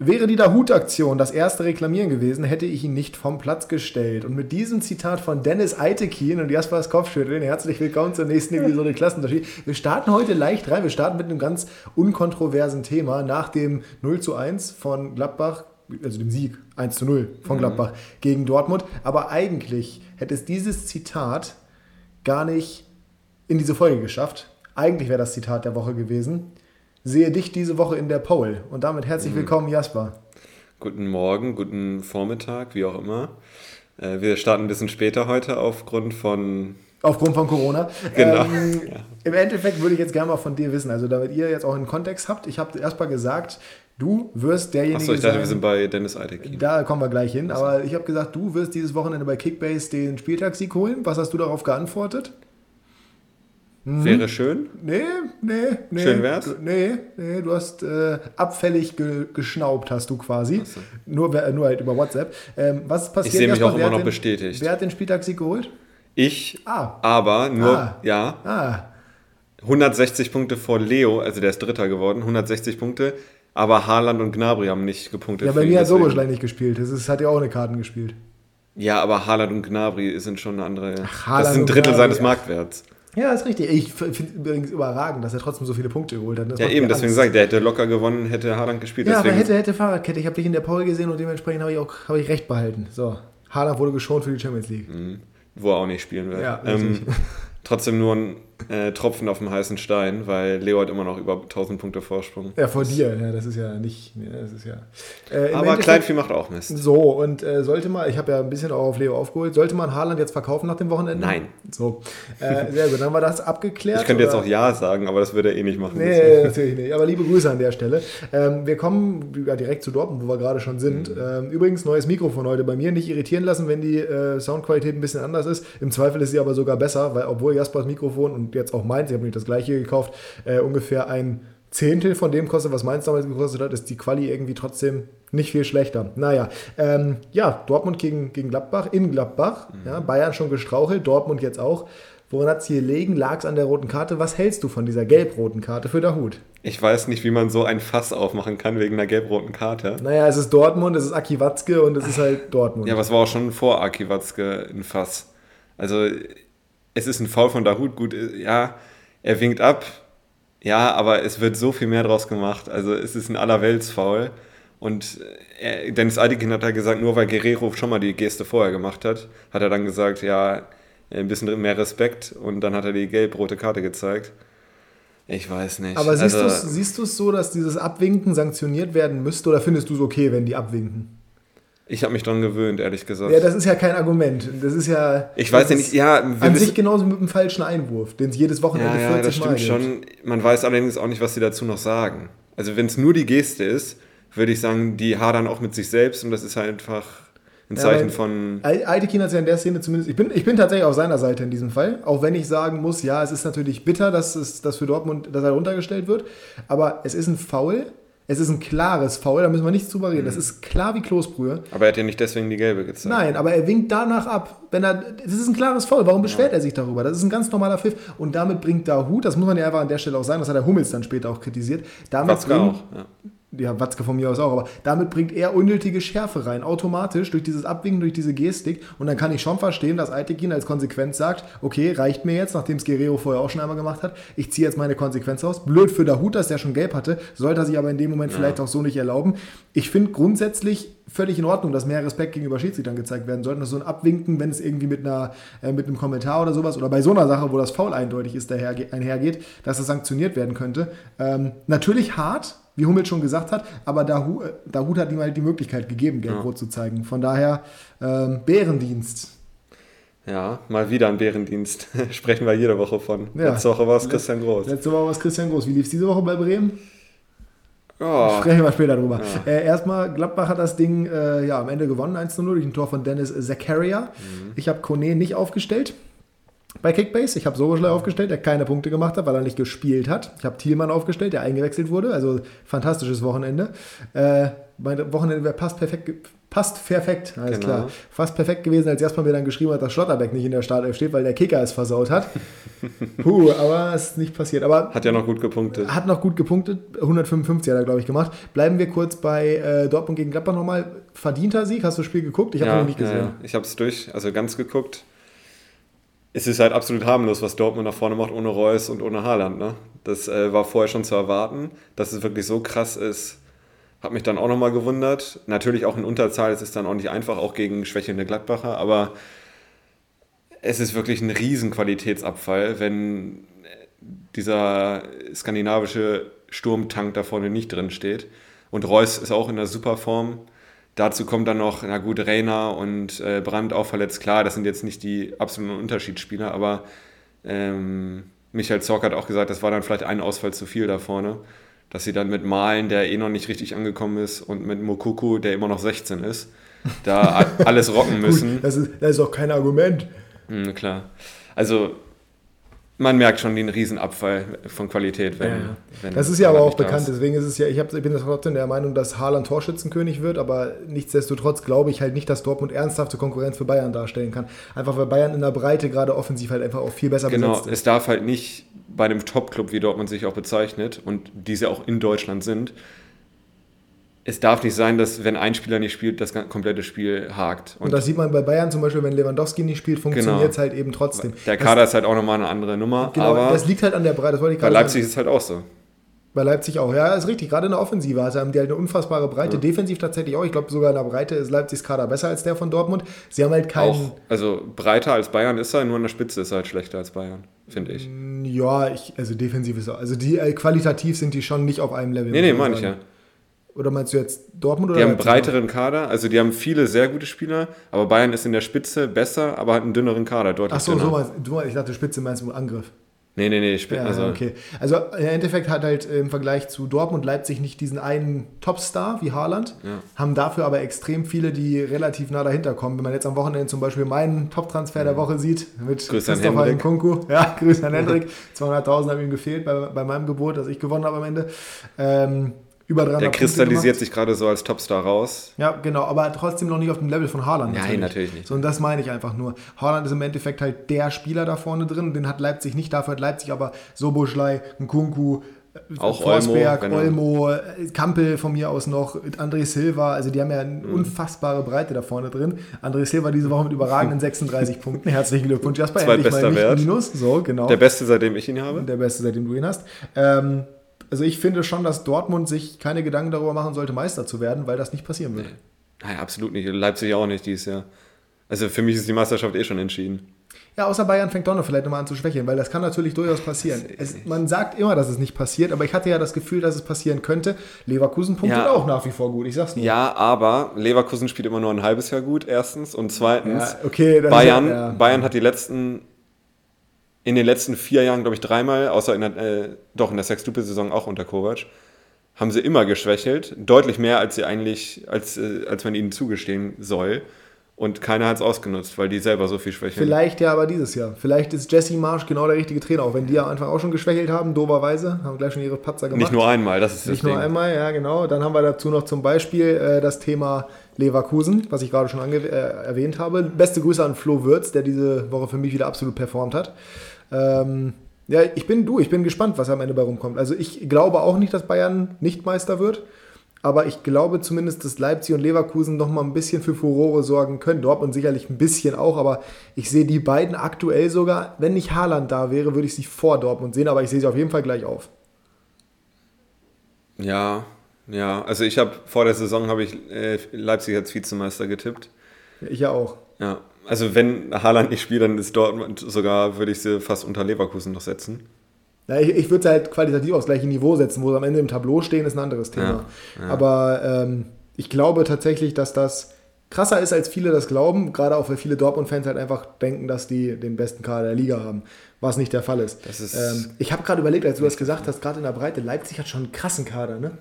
Wäre die Dahut-Aktion das erste Reklamieren gewesen, hätte ich ihn nicht vom Platz gestellt. Und mit diesem Zitat von Dennis Eitekin und Jasper's Kopfschütteln, herzlich willkommen zur nächsten Episode Klassenunterschied. Wir starten heute leicht rein. Wir starten mit einem ganz unkontroversen Thema nach dem 0 zu 1 von Gladbach, also dem Sieg 1 zu 0 von mhm. Gladbach mhm. gegen Dortmund. Aber eigentlich hätte es dieses Zitat gar nicht in diese Folge geschafft. Eigentlich wäre das Zitat der Woche gewesen sehe dich diese Woche in der Pole. Und damit herzlich mhm. willkommen, Jasper. Guten Morgen, guten Vormittag, wie auch immer. Äh, wir starten ein bisschen später heute aufgrund von. Aufgrund von Corona. Genau. Ähm, ja. Im Endeffekt würde ich jetzt gerne mal von dir wissen, also damit ihr jetzt auch einen Kontext habt. Ich habe erst mal gesagt, du wirst derjenige. Achso, ich dachte, sein, wir sind bei Dennis Eidek. Da kommen wir gleich hin. Aber ich habe gesagt, du wirst dieses Wochenende bei Kickbase den Spieltagssieg holen. Was hast du darauf geantwortet? Mhm. Wäre schön? Nee, nee, nee. Schön wär's? Nee, nee, du hast äh, abfällig ge geschnaubt, hast du quasi. So. Nur, nur halt über WhatsApp. Ähm, was passiert Ich sehe mich auch immer noch den, bestätigt. Wer hat den Spieltagssieg geholt? Ich, ah. aber nur, ah. ja. Ah. 160 Punkte vor Leo, also der ist Dritter geworden, 160 Punkte. Aber Haaland und Gnabry haben nicht gepunktet. Ja, bei mir hat Soboschlein nicht gespielt. Das ist, hat ja auch eine Karten gespielt. Ja, aber Haaland und Gnabry sind schon eine andere. Ach, das sind ein Drittel seines Marktwerts. Ja, ist richtig. Ich finde übrigens überragend, dass er trotzdem so viele Punkte geholt hat. Das ja, eben, deswegen ich, der hätte locker gewonnen, hätte Haaland gespielt. Ja, deswegen aber hätte, hätte Fahrradkette. Ich habe dich in der Pole gesehen und dementsprechend habe ich auch hab ich recht behalten. So, Haaland wurde geschont für die Champions League. Mhm. Wo er auch nicht spielen wird. Ja, ähm, trotzdem nur ein äh, Tropfen auf dem heißen Stein, weil Leo hat immer noch über 1000 Punkte Vorsprung. Ja, vor dir, ja, das ist ja nicht, das ist ja. Äh, Aber Kleinvieh macht auch Mist. So, und äh, sollte man, ich habe ja ein bisschen auch auf Leo aufgeholt, sollte man Haaland jetzt verkaufen nach dem Wochenende? Nein. So, äh, sehr gut, dann haben wir das abgeklärt. Ich könnte oder? jetzt auch Ja sagen, aber das würde er eh nicht machen. Nee, natürlich nicht, aber liebe Grüße an der Stelle. Ähm, wir kommen direkt zu Dortmund, wo wir gerade schon sind. Mhm. Ähm, übrigens, neues Mikrofon heute bei mir, nicht irritieren lassen, wenn die äh, Soundqualität ein bisschen anders ist. Im Zweifel ist sie aber sogar besser, weil obwohl Jaspers Mikrofon und jetzt auch meins, ich habe nämlich das gleiche gekauft, äh, ungefähr ein Zehntel von dem kostet, was meins damals gekostet hat, ist die Quali irgendwie trotzdem nicht viel schlechter. Naja, ähm, ja, Dortmund gegen, gegen Gladbach, in Gladbach, mhm. ja, Bayern schon gestrauchelt, Dortmund jetzt auch. Woran hat es hier gelegen? Lag es an der roten Karte? Was hältst du von dieser gelb-roten Karte für der Hut? Ich weiß nicht, wie man so ein Fass aufmachen kann wegen einer gelb-roten Karte. Naja, es ist Dortmund, es ist Aki Watzke und es ist halt Dortmund. Ja, was war auch schon vor Aki Watzke ein Fass? Also, es ist ein Foul von Dahut, gut, ja, er winkt ab, ja, aber es wird so viel mehr draus gemacht. Also es ist ein allerweltsfaul. Und er, Dennis Eidikin hat da gesagt, nur weil Guerrero schon mal die Geste vorher gemacht hat, hat er dann gesagt, ja, ein bisschen mehr Respekt und dann hat er die gelb-rote Karte gezeigt. Ich weiß nicht. Aber siehst also, du es so, dass dieses Abwinken sanktioniert werden müsste oder findest du es okay, wenn die abwinken? Ich habe mich dran gewöhnt, ehrlich gesagt. Ja, das ist ja kein Argument. Das ist ja. Ich weiß ja nicht, ja. An sich genauso mit einem falschen Einwurf, den es jedes Wochenende ja, 40 ja, das stimmt schon. Man weiß allerdings auch nicht, was sie dazu noch sagen. Also, wenn es nur die Geste ist, würde ich sagen, die hadern auch mit sich selbst und das ist halt einfach ein Zeichen ja, von. Altekin hat ja in der Szene zumindest. Ich bin, ich bin tatsächlich auf seiner Seite in diesem Fall. Auch wenn ich sagen muss, ja, es ist natürlich bitter, dass, es, dass für Dortmund dass er runtergestellt wird. Aber es ist ein Foul es ist ein klares Foul, da müssen wir nichts drüber reden. Das mhm. ist klar wie Kloßbrühe. Aber er hat ja nicht deswegen die gelbe gezeigt. Nein, aber er winkt danach ab. Wenn er, das ist ein klares Foul. Warum beschwert ja. er sich darüber? Das ist ein ganz normaler Pfiff. Und damit bringt da Hut, das muss man ja einfach an der Stelle auch sagen, das hat der Hummels dann später auch kritisiert. Damit Watzke bringt, auch, ja ja, Watzke von mir aus auch, aber damit bringt er unnötige Schärfe rein, automatisch durch dieses Abwinken, durch diese Gestik. Und dann kann ich schon verstehen, dass Altekin als Konsequenz sagt, okay, reicht mir jetzt, nachdem es Guerrero vorher auch schon einmal gemacht hat, ich ziehe jetzt meine Konsequenz aus. Blöd für Dahut, dass der schon gelb hatte, sollte er sich aber in dem Moment ja. vielleicht auch so nicht erlauben. Ich finde grundsätzlich völlig in Ordnung, dass mehr Respekt gegenüber Schiedsrichtern gezeigt werden sollte. Dass so ein Abwinken, wenn es irgendwie mit, einer, äh, mit einem Kommentar oder sowas oder bei so einer Sache, wo das Foul eindeutig ist, daher, einhergeht, dass es sanktioniert werden könnte. Ähm, natürlich hart, wie Hummel schon gesagt hat, aber Dahut, äh, Dahut hat ihm halt die Möglichkeit gegeben, Gelb-Rot ja. zu zeigen. Von daher ähm, Bärendienst. Ja, mal wieder ein Bärendienst. Sprechen wir jede Woche von. Ja. Letzte Woche war es Christian Groß. Letzte Woche war es Christian Groß. Wie lief es diese Woche bei Bremen? Oh. Sprechen wir später drüber. Ja. Äh, erstmal, Gladbach hat das Ding äh, ja, am Ende gewonnen, 1 0 durch ein Tor von Dennis Zakaria. Mhm. Ich habe Kone nicht aufgestellt bei Kickbase. Ich habe Soboschlei aufgestellt, der keine Punkte gemacht hat, weil er nicht gespielt hat. Ich habe Thielmann aufgestellt, der eingewechselt wurde. Also fantastisches Wochenende. Äh, mein Wochenende passt perfekt, Passt perfekt, alles Genau. klar. Fast perfekt gewesen, als erstmal mir dann geschrieben hat, dass Schlotterbeck nicht in der Startelf steht, weil der Kicker es versaut hat. Puh, aber es ist nicht passiert. Aber Hat ja noch gut gepunktet. hat noch gut gepunktet. 155 hat er, glaube ich, gemacht. Bleiben wir kurz bei äh, Dortmund gegen Gladbach nochmal. Verdienter Sieg, hast du das Spiel geguckt? Ich habe ja, noch nicht gesehen. Ja, ja. Ich habe es durch, also ganz geguckt. Es ist halt absolut harmlos, was Dortmund nach vorne macht, ohne Reus und ohne Haaland. Ne? Das äh, war vorher schon zu erwarten. Dass es wirklich so krass ist, hat mich dann auch nochmal gewundert. Natürlich auch in Unterzahl, es ist dann auch nicht einfach, auch gegen schwächelnde Gladbacher, aber es ist wirklich ein riesen Qualitätsabfall, wenn dieser skandinavische Sturmtank da vorne nicht drin steht. Und Reus ist auch in der super Form. Dazu kommt dann noch, na gut, Reiner und äh, Brandt auch verletzt. Klar, das sind jetzt nicht die absoluten Unterschiedsspieler, aber ähm, Michael Zorc hat auch gesagt, das war dann vielleicht ein Ausfall zu viel da vorne. Dass sie dann mit Malen, der eh noch nicht richtig angekommen ist, und mit Mokuku, der immer noch 16 ist, da alles rocken müssen. Gut, das ist, das ist auch kein Argument. Mhm, klar. Also man merkt schon den Riesenabfall von Qualität, wenn, Ja, ja. wenn Das ist ja aber auch bekannt, ist. deswegen ist es ja, ich, hab, ich bin trotzdem der Meinung, dass Haaland Torschützenkönig wird, aber nichtsdestotrotz glaube ich halt nicht, dass Dortmund ernsthafte Konkurrenz für Bayern darstellen kann. Einfach weil Bayern in der Breite gerade offensiv halt einfach auch viel besser Genau, besetzt ist. es darf halt nicht bei einem Top-Club, wie Dortmund sich auch bezeichnet und diese auch in Deutschland sind, es darf nicht sein, dass wenn ein Spieler nicht spielt, das komplette Spiel hakt. Und das sieht man bei Bayern zum Beispiel, wenn Lewandowski nicht spielt, funktioniert es Genau. halt eben trotzdem. der Kader ist halt auch nochmal eine andere Nummer, das, genau, aber das liegt halt an der Breite, das wollte ich bei Leipzig sagen. ist es halt auch so. Bei Leipzig auch, ja, ist richtig. Gerade in der Offensive also haben die halt eine unfassbare Breite. Defensiv tatsächlich auch. Ich glaube, sogar in der Breite ist Leipzigs Kader besser als der von Dortmund. Sie haben halt keinen. Auch, also breiter als Bayern ist er, nur an der Spitze ist er halt schlechter als Bayern, finde ich. Ja, ich, also defensiv ist er. Also die äh, qualitativ sind die schon nicht auf einem Level. Nee, nee, meine ich ja. Oder meinst du jetzt Dortmund oder Die haben Leipzig? breiteren Kader, also die haben viele sehr gute Spieler, aber Bayern ist in der Spitze besser, aber hat einen dünneren Kader, deutlich Ach so, dünner. so meinst du. Ich dachte, Spitze meinst du Angriff. Nee, nee, nee, Ja, also okay. Also im Endeffekt hat halt im Vergleich zu Dortmund Leipzig nicht diesen einen Topstar wie Haaland, Ja. haben dafür aber extrem viele, die relativ nah dahinter kommen. Wenn man jetzt am Wochenende zum Beispiel meinen Top-Transfer der Woche sieht, mit Grüße an Christopher. Nkunku. Ja, Grüße an Hendrik. 200.000 haben ihm gefehlt bei, bei meinem Gebot, das ich gewonnen habe am Ende. Ähm, über 300 der kristallisiert sich gerade so als Topstar raus. Ja, genau, aber trotzdem noch nicht auf dem Level von Haaland. Nein, natürlich nicht. So, und das meine ich einfach nur. Haaland ist im Endeffekt halt der Spieler da vorne drin. Den hat Leipzig nicht. Dafür hat Leipzig aber Soboschlei, Nkunku, äh, Auch Forsberg, Olmo, Olmo, äh, Kampel von mir aus noch, André Silva. Also die haben ja Mhm. eine unfassbare Breite da vorne drin. André Silva diese Woche mit überragenden 36 Punkten. Herzlichen Glückwunsch, Jasper. Endlich Zweitbester mal nicht Wert. Minus. So, genau. Der beste, seitdem ich ihn habe. Der beste, seitdem du ihn hast. Ähm, also ich finde schon, dass Dortmund sich keine Gedanken darüber machen sollte, Meister zu werden, weil das nicht passieren wird. Nein, absolut nicht. Leipzig auch nicht dieses Jahr. Also für mich ist die Meisterschaft eh schon entschieden. Ja, außer Bayern fängt noch vielleicht nochmal an zu schwächeln, weil das kann natürlich durchaus passieren. Es, man sagt immer, dass es nicht passiert, aber ich hatte ja das Gefühl, dass es passieren könnte. Leverkusen punktet Ja. auch nach wie vor gut, ich sag's nur. Ja, aber Leverkusen spielt immer nur ein halbes Jahr gut, erstens. Und zweitens, Ja, okay, Bayern, ja. Bayern hat die letzten, in den letzten vier Jahren, glaube ich, dreimal, außer in der, äh, doch in der Sextuple-Saison auch unter Kovac, haben sie immer geschwächelt. Deutlich mehr, als sie eigentlich, als, äh, als man ihnen zugestehen soll. Und keiner hat es ausgenutzt, weil die selber so viel schwächeln. Vielleicht ja aber dieses Jahr. Vielleicht ist Jesse Marsch genau der richtige Trainer, auch wenn die am Anfang auch schon geschwächelt haben, doberweise, haben gleich schon ihre Patzer gemacht. Nicht nur einmal, das ist das Nicht nur Ding. einmal, ja genau. Dann haben wir dazu noch zum Beispiel äh, das Thema Leverkusen, was ich gerade schon äh, erwähnt habe. Beste Grüße an Flo Würz, der diese Woche für mich wieder absolut performt hat. Ähm, ja, ich bin du, ich bin gespannt, was am Ende bei rumkommt. Also ich glaube auch nicht, dass Bayern nicht Meister wird. Aber ich glaube zumindest, dass Leipzig und Leverkusen noch mal ein bisschen für Furore sorgen können. Dortmund sicherlich ein bisschen auch, aber ich sehe die beiden aktuell sogar, wenn nicht Haaland da wäre, würde ich sie vor Dortmund sehen, aber ich sehe sie auf jeden Fall gleich auf. Ja, ja. Also ich habe vor der Saison habe ich äh, Leipzig als Vizemeister getippt. Ich ja auch. Ja. Also wenn Haaland nicht spielt, dann ist Dortmund sogar, würde ich sie fast unter Leverkusen noch setzen. Ja, ich, ich würde es halt qualitativ aufs gleiche Niveau setzen, wo sie am Ende im Tableau stehen, ist ein anderes Thema. Ja, ja. Aber ähm, ich glaube tatsächlich, dass das krasser ist, als viele das glauben, gerade auch weil viele Dortmund-Fans halt einfach denken, dass die den besten Kader der Liga haben, was nicht der Fall ist. Ist- ähm, ich habe gerade überlegt, als du das gesagt hast, gerade in der Breite, Leipzig hat schon einen krassen Kader, ne?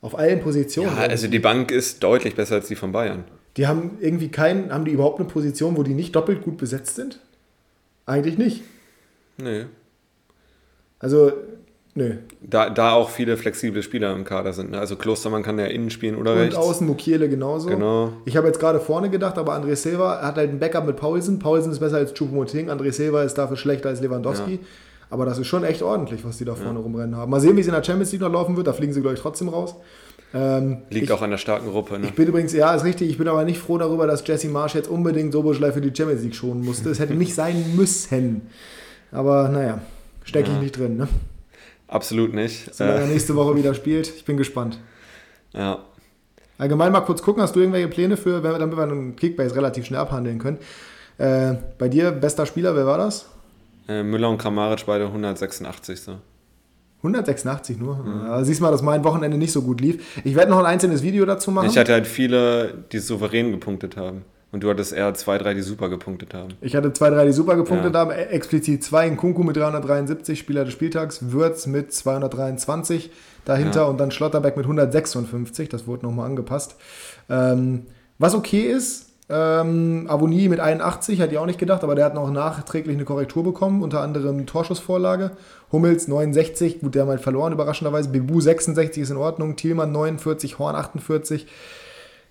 Auf allen Positionen. Ja, also die Bank ist deutlich besser als die von Bayern. Die haben irgendwie keinen, haben die überhaupt eine Position, wo die nicht doppelt gut besetzt sind? Eigentlich nicht. Nee. Also Nö. Da, da auch viele flexible Spieler im Kader sind. Ne? Also Klostermann kann ja innen spielen oder Und rechts. außen Mukiele genauso. Genau. Ich habe jetzt gerade vorne gedacht, aber André Silva hat halt ein Backup mit Paulsen. Paulsen ist besser als Choupo-Moting. André Silva ist dafür schlechter als Lewandowski. Aber das ist schon echt ordentlich, was die da vorne rumrennen haben. Mal sehen, wie es in der Champions League noch laufen wird. Da fliegen sie, glaube ich, trotzdem raus. Ähm, Liegt ich, auch an der starken Gruppe. Ne? ich bin übrigens, ja, ist richtig, ich bin aber nicht froh darüber, dass Jesse Marsch jetzt unbedingt Soboschlei für die Champions League schonen musste. Es hätte nicht sein müssen. Aber naja, stecke ich Ja. nicht drin. Ne? Absolut nicht. Solange er Äh, nächste Woche wieder spielt. Ich bin gespannt. ja. Allgemein mal kurz gucken, hast du irgendwelche Pläne für, wenn wir- damit wir einen Kickbase relativ schnell abhandeln können? Äh, bei dir, bester Spieler, wer war das? Äh, Müller und Kramaric beide 186. So. 186 nur. Mhm. Ja, siehst mal, dass mein Wochenende nicht so gut lief. Ich werde noch ein einzelnes Video dazu machen. Ich hatte halt viele, die souverän gepunktet haben. Und du hattest eher zwei, drei, die super gepunktet haben. Ich hatte zwei, drei, die super gepunktet Ja. haben. E- Explizit zwei in Kunku mit 373, Spieler des Spieltags, Würz mit 223 dahinter Ja. und dann Schlotterbeck mit 156. Das wurde nochmal angepasst. Ähm, was okay ist, ähm, Avonie mit 81, hätte ich auch nicht gedacht, aber der hat noch nachträglich eine Korrektur bekommen, unter anderem Torschussvorlage. Hummels 69, gut, der haben halt verloren, überraschenderweise. Bebu 66 ist in Ordnung, Thielmann 49, Horn 48.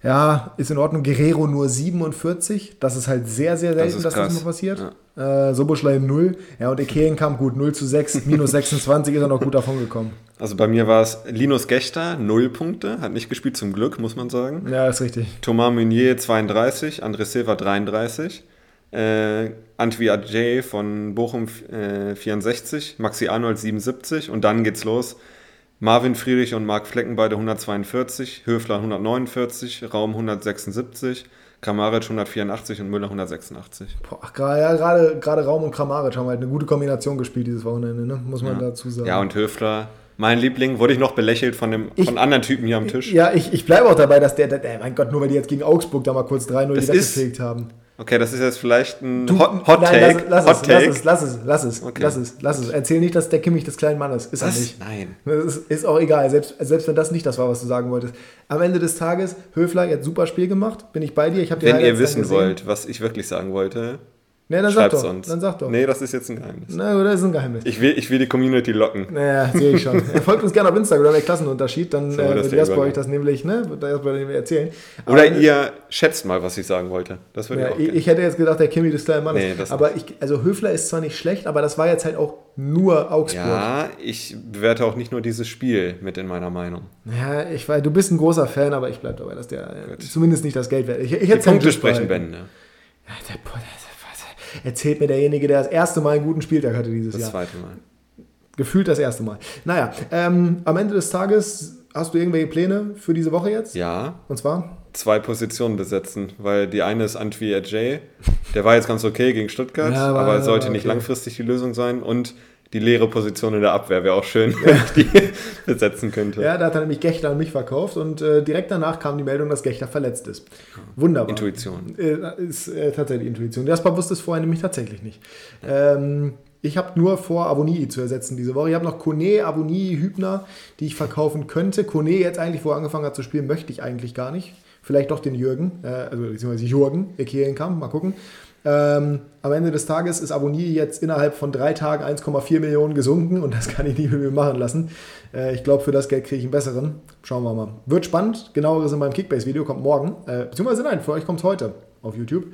Ja, ist in Ordnung. Guerrero nur 47. Das ist halt sehr, sehr selten, ist dass das noch passiert. Äh, Soboschlei 0. Ja, und Ekeenkamp gut 0 zu 6, minus 26 ist er noch gut davon gekommen. Also bei mir war es Linus Gechter, 0 Punkte. Hat nicht gespielt, zum Glück, muss man sagen. Ja, ist richtig. Thomas Meunier 32, André Silva 33, äh, Antwi Ajay von Bochum äh, 64, Maxi Arnold 77 und dann geht's los. Marvin Friedrich und Marc Flecken beide 142, Höfler 149, Raum 176, Kramaric 184 und Müller 186. Boah, gerade ja, gerade- gerade Raum und Kramaric haben halt eine gute Kombination gespielt dieses Wochenende, ne? muss man dazu sagen. Ja, und Höfler, mein Liebling, wurde ich noch belächelt von, dem, Ich- von anderen Typen hier am Tisch. Ja, ich, ich bleibe auch dabei, dass der, der, mein Gott, nur weil die jetzt gegen Augsburg da mal kurz 3-0 Das die weggefegt haben. Okay, das ist jetzt vielleicht ein Hot, Hot Nein, Take. lass, Hot lass, es, Take. lass es, lass es, lass es, Okay. lass es, lass es. Erzähl nicht, dass der Kimmich des kleinen Mannes ist. Er Was? nicht. Nein. Das ist, ist auch egal, selbst, selbst wenn das nicht das war, was du sagen wolltest. Am Ende des Tages, Höfler hat super Spiel gemacht, bin ich bei dir. Ich hab die Wenn ihr wissen wollt, was ich wirklich sagen wollte, Nee, dann sag schreibt doch. uns. Dann sag doch. Nee, das ist jetzt ein Geheimnis. Na, das ist ein Geheimnis. Ich will, ich will die Community locken. Naja, sehe ich schon. Folgt uns gerne auf Instagram, der Klassenunterschied, dann So, äh, das wird Jasper euch das nämlich, ne, wird Jasper nämlich erzählen. Oder Aber- ihr schätzt mal, was ich sagen wollte. Das würde Ja, ich auch ich, ich hätte jetzt gedacht, der Kimi des kleinen Mannes. Nee, das aber ich, also Höfler ist zwar nicht schlecht, aber das war jetzt halt auch nur Augsburg. Ja, ich bewerte auch nicht nur dieses Spiel mit in meiner Meinung. Ja, ich weiß, du bist ein großer Fan, aber ich bleibe dabei, dass der äh, zumindest nicht das Geld wert ist. Ich, ich Die Punkte Tisch sprechen. Bände. Ja, der, der, erzählt mir derjenige, der das erste Mal einen guten Spieltag hatte dieses Das Jahr. zweite Mal. Gefühlt das erste Mal. Naja, ähm, am Ende des Tages hast du irgendwelche Pläne für diese Woche jetzt? Ja, Und zwar? zwei Positionen besetzen, weil die eine ist Antwi Ajay. Der war jetzt ganz okay gegen Stuttgart, Ja, war- aber sollte war nicht okay. langfristig die Lösung sein. Und die leere Position in der Abwehr wäre auch schön, wenn ich die besetzen könnte. Ja, da hat er nämlich Gechter an mich verkauft und äh, direkt danach kam die Meldung, dass Gechter verletzt ist. Wunderbar. Intuition. Äh, ist äh, tatsächlich Intuition. Jasper wusste es vorher nämlich tatsächlich nicht. Ähm, ich habe nur vor, Avonii zu ersetzen diese Woche. Ich habe noch Kone, Avonii, Hübner, die ich verkaufen könnte. Kone jetzt eigentlich, wo er angefangen hat zu spielen, möchte ich eigentlich gar nicht. Vielleicht doch den Jürgen, äh, also beziehungsweise Jürgen, Ekeenkamp, mal gucken. Ähm, am Ende des Tages ist Abonnie jetzt innerhalb von drei Tagen 1,4 Millionen gesunken und das kann ich nicht mit mir machen lassen. Äh, ich glaube, für das Geld kriege ich einen besseren. Schauen wir mal. Wird spannend. Genaueres in meinem Kickbase-Video kommt morgen. Äh, beziehungsweise nein, für euch kommt es heute auf YouTube.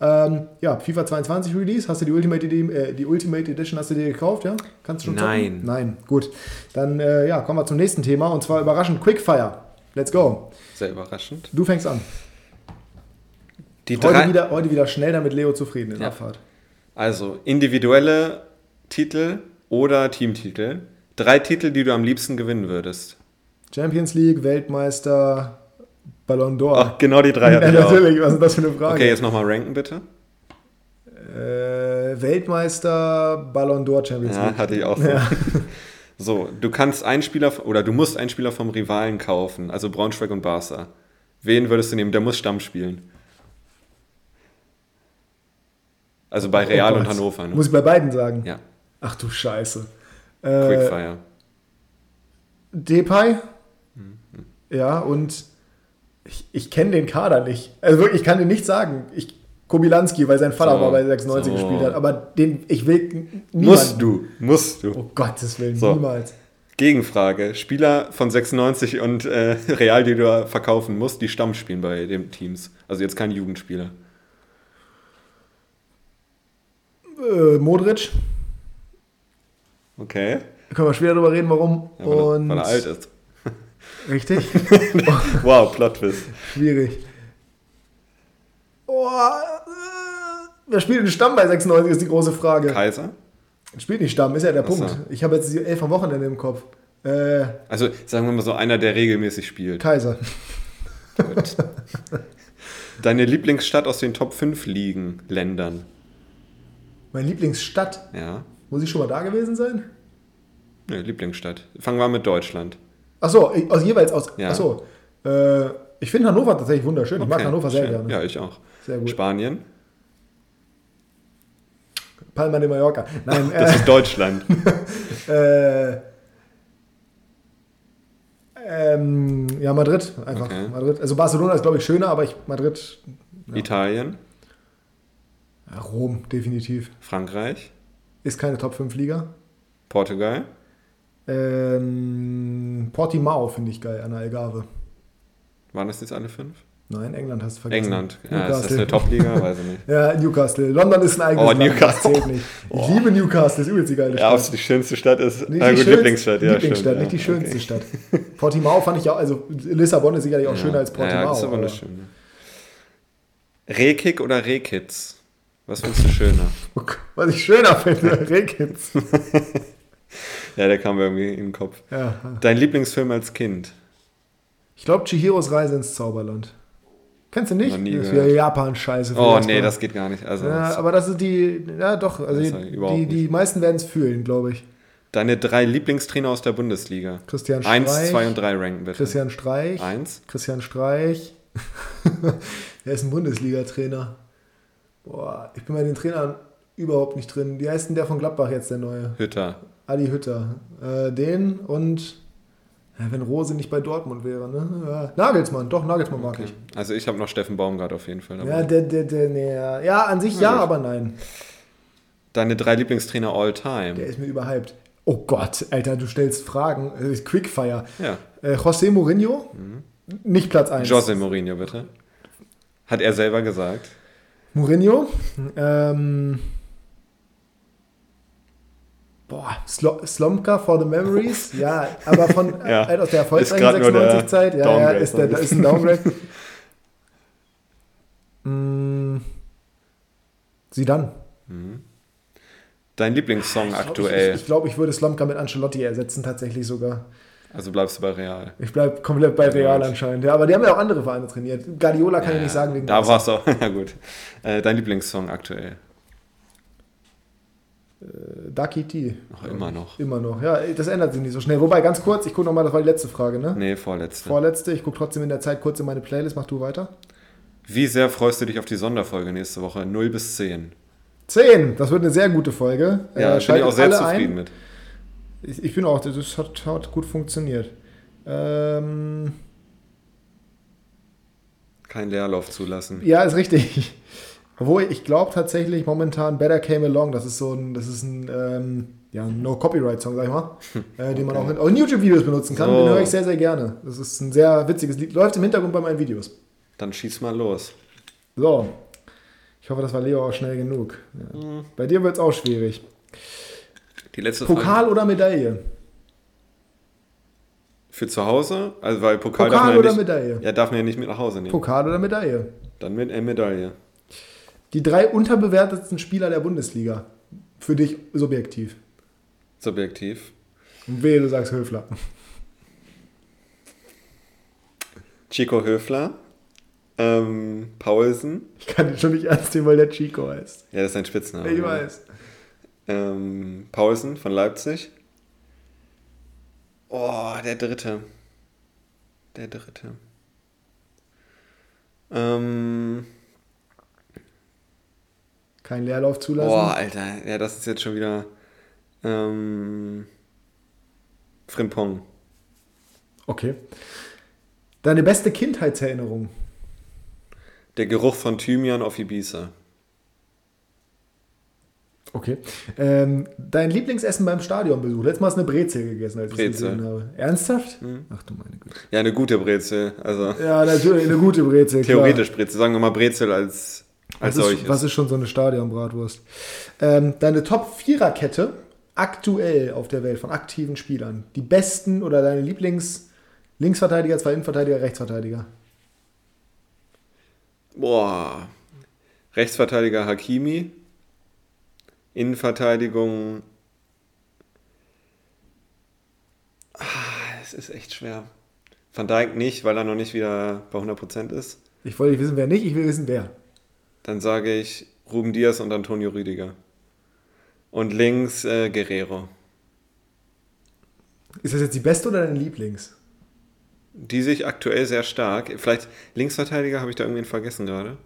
Ähm, ja, FIFA 22 Release. Hast du die Ultimate, äh, die Ultimate Edition hast du dir gekauft, ja? Kannst du schon zocken? Nein. Nein, gut. Dann äh, ja, kommen wir zum nächsten Thema und zwar überraschend Quickfire. Let's go. Sehr überraschend. Du fängst an. Die Heute drei, wieder, heute wieder schnell damit Leo zufrieden in Ja. Abfahrt. also individuelle Titel oder Teamtitel. Drei Titel, die du am liebsten gewinnen würdest. Champions League, Weltmeister, Ballon d'Or. Ach, genau die drei ja, hatte ich auch. natürlich, was ist das für eine Frage? Okay, jetzt nochmal ranken bitte. Äh, Weltmeister, Ballon d'Or, Champions Ja, League. hatte ich auch so. So, du kannst einen Spieler oder du musst einen Spieler vom Rivalen kaufen, also Braunschweig und Barca. Wen würdest du nehmen? Der muss Stamm spielen. Also bei Real Oh und. Hannover. Ne? Muss ich bei beiden sagen? Ja, Ach du Scheiße. Äh, Quickfire. Depay? Mhm. Ja, und ich, ich kenne den Kader nicht. Also wirklich, ich kann dir nicht sagen. Ich, Kobilanski, weil sein Vater So, mal bei 96 so. gespielt hat. Aber den, ich will n- niemand. Musst du, musst du. Oh Gottes Willen, So. niemals. Gegenfrage. Spieler von 96 und äh, Real, die du verkaufen musst, die Stamm spielen bei den Teams. Also jetzt kein Jugendspieler. Äh, Modric. Okay. Da können wir schwer darüber reden, warum. Ja, weil, Und weil er alt ist. Richtig? Wow, Plot Twist. Schwierig. Oh, äh, wer spielt den Stamm bei 96 ist die große Frage. Kaiser? Spielt nicht Stamm, ist ja der Ach so. Punkt. Ich habe jetzt die elf am Wochenende im Kopf. Äh, Also sagen wir mal so einer, der regelmäßig spielt. Kaiser. Deine Lieblingsstadt aus den Top 5 Ligen, Ländern. Meine Lieblingsstadt. Ja. Muss ich schon mal da gewesen sein? Ne, Lieblingsstadt. Fangen wir mit Deutschland. Achso, aus jeweils aus. Ja. Achso. Äh, ich finde Hannover tatsächlich wunderschön. Ich mag Hannover sehr schön. gerne. Ja, ich auch. Sehr gut. Spanien. Palma de Mallorca. Nein, Das ist Deutschland. äh, ähm, ja, Madrid. Einfach Okay. Madrid. Also Barcelona ist, glaube ich, schöner, aber ich Madrid. Ja. Italien. Rom, definitiv. Frankreich. Ist keine Top 5 Liga. Portugal. Ähm, Portimao finde ich geil an der Algarve. Waren das jetzt alle fünf? Nein, England hast du vergessen. England. Ja, ist das eine Top-Liga? Weiß ich nicht. Ja, Newcastle. London ist ein eigenes Oh, Land, Newcastle. zählt nicht. Ich liebe Newcastle, ist übelst die geile Ja, ob es Stadt. die schönste Stadt ist. Nicht Na die gut, schönste- Lieblingsstadt, ja. Lieblingsstadt, nicht die schönste Okay. Stadt. Portimao fand ich ja, also Lissabon ist sicherlich auch Ja. schöner als Portimao. Ja, das ist aber aber- nicht schön. Ne? Rehkick oder Rehkitz? Was findest du schöner? Was ich schöner finde, Rehkitz. Ja, der kam mir irgendwie in den Kopf. Ja. Dein Lieblingsfilm als Kind? Ich glaube, Chihiros Reise ins Zauberland. Kennst du nicht? Noch nie das ist wieder Japan-Scheiße. Oh, nee, mal. das geht gar nicht. Also, Ja, aber das sind die, ja doch, also überhaupt die, die meisten werden es fühlen, glaube ich. deine drei Lieblingstrainer aus der Bundesliga? Christian Streich. Eins, zwei und drei ranken bitte. Christian Streich. Eins. Christian Streich. er ist ein Bundesliga-Trainer. Boah, ich bin bei den Trainern überhaupt nicht drin. Wie heißt denn der von Gladbach jetzt, der neue? Hütter. Adi Hütter. Äh, den und ja, wenn Rose nicht bei Dortmund wäre, ne? Ja, Nagelsmann, doch, Nagelsmann mag ich. Also ich habe noch Steffen Baumgart auf jeden Fall dabei. Ja, der, der, der, nee, ja. ja, an sich ja, gut. aber nein. Deine drei Lieblingstrainer all time. Der ist mir überhyped. Oh Gott, Alter, du stellst Fragen. Äh, Quickfire. Ja. Äh, José Mourinho? Nicht Platz 1. Jose Mourinho, bitte. Hat er selber gesagt. Mourinho. Ähm, boah, Slo Slomka for the Memories. Ja, aber von Ja, halt aus der erfolgreichen grad nur der 96-Zeit. Ja, ja, ist, der, ne? ist ein Downgrade. mm, Zidane. Dein Lieblingssong Ich glaub, aktuell. Ich, ich glaube, ich würde Slomka mit Ancelotti ersetzen, tatsächlich sogar. Also bleibst du bei Real. Ich bleibe komplett bei Real Gut. anscheinend. Ja, aber die haben ja auch andere Vereine trainiert. Guardiola kann ich nicht sagen wegen Da war es auch. Ja, gut. Äh, dein Lieblingssong aktuell. Ducky T. Noch immer noch. Immer noch. Ja, das ändert sich nicht so schnell. Wobei, ganz kurz, ich gucke nochmal, das war die letzte Frage, ne? Nee, vorletzte. Vorletzte. Ich gucke trotzdem in der Zeit kurz in meine Playlist. Mach du weiter. Wie sehr freust du dich auf die Sonderfolge nächste Woche? 0 bis 10. 10. Das wird eine sehr gute Folge. Ja, bin ich auch sehr zufrieden ein. mit. Ich, ich bin auch, das hat, hat gut funktioniert. Ähm, Kein Leerlauf zulassen. ja, ist richtig. Obwohl, ich glaube tatsächlich momentan Better Came Along, das ist so ein, das ist ein, ähm, ja, No-Copyright-Song, sag ich mal, äh, den man auch in, auch in YouTube-Videos benutzen kann. So. Den höre ich sehr, sehr gerne. Das ist ein sehr witziges Lied. Läuft im Hintergrund bei meinen Videos. Dann schieß mal los. So. Ich hoffe, das war Leo auch schnell genug. Ja. Bei dir wird es auch schwierig. Die letzte Frage. Pokal oder Medaille? Für zu Hause? Also, weil Pokal, darf Pokal ja oder nicht, Medaille? Ja, darf man ja nicht mit nach Hause nehmen. Pokal oder Medaille? Dann mit äh, Medaille. Die drei unterbewertetsten Spieler der Bundesliga. Für dich subjektiv. Subjektiv. Und wehe, du sagst Höfler. Chico Höfler. Ähm, Paulsen. Ich kann den schon nicht ernst nehmen, weil der Chico heißt. Ja, das ist ein Spitzname. Ich weiß. Ähm, Paulsen von Leipzig. Oh, der dritte. Der dritte. Ähm, Kein Leerlauf zulassen. boah, Alter. Ja, das ist jetzt schon wieder. Ähm, Frimpong. Okay. Deine beste Kindheitserinnerung? Der Geruch von Thymian auf Ibiza. Okay. Ähm, dein Lieblingsessen beim Stadionbesuch? Letztes Mal hast du eine Brezel gegessen, als ich Brezel. gesehen habe. Ernsthaft? Ach du meine Güte. Ja, eine gute Brezel. Also Ja, natürlich, eine gute Brezel. klar. theoretisch Brezel. Sagen wir mal Brezel als, als was solches. ist, was ist schon so eine Stadionbratwurst? Ähm, deine Top-Vierer-Kette aktuell auf der Welt von aktiven Spielern. Die besten oder deine Lieblings-Linksverteidiger, zwei Innenverteidiger, Rechtsverteidiger. Boah. Rechtsverteidiger Hakimi. Innenverteidigung. Ah, es ist echt schwer. Van Dijk nicht, weil er noch nicht wieder bei 100% ist. Ich wollte nicht wissen, wer nicht, ich will wissen, wer. Dann sage ich Ruben Diaz und Antonio Rüdiger. Und links äh, Guerrero. Ist das jetzt die beste oder dein Lieblings? Die sich aktuell sehr stark. Vielleicht Linksverteidiger habe ich da irgendwen vergessen gerade.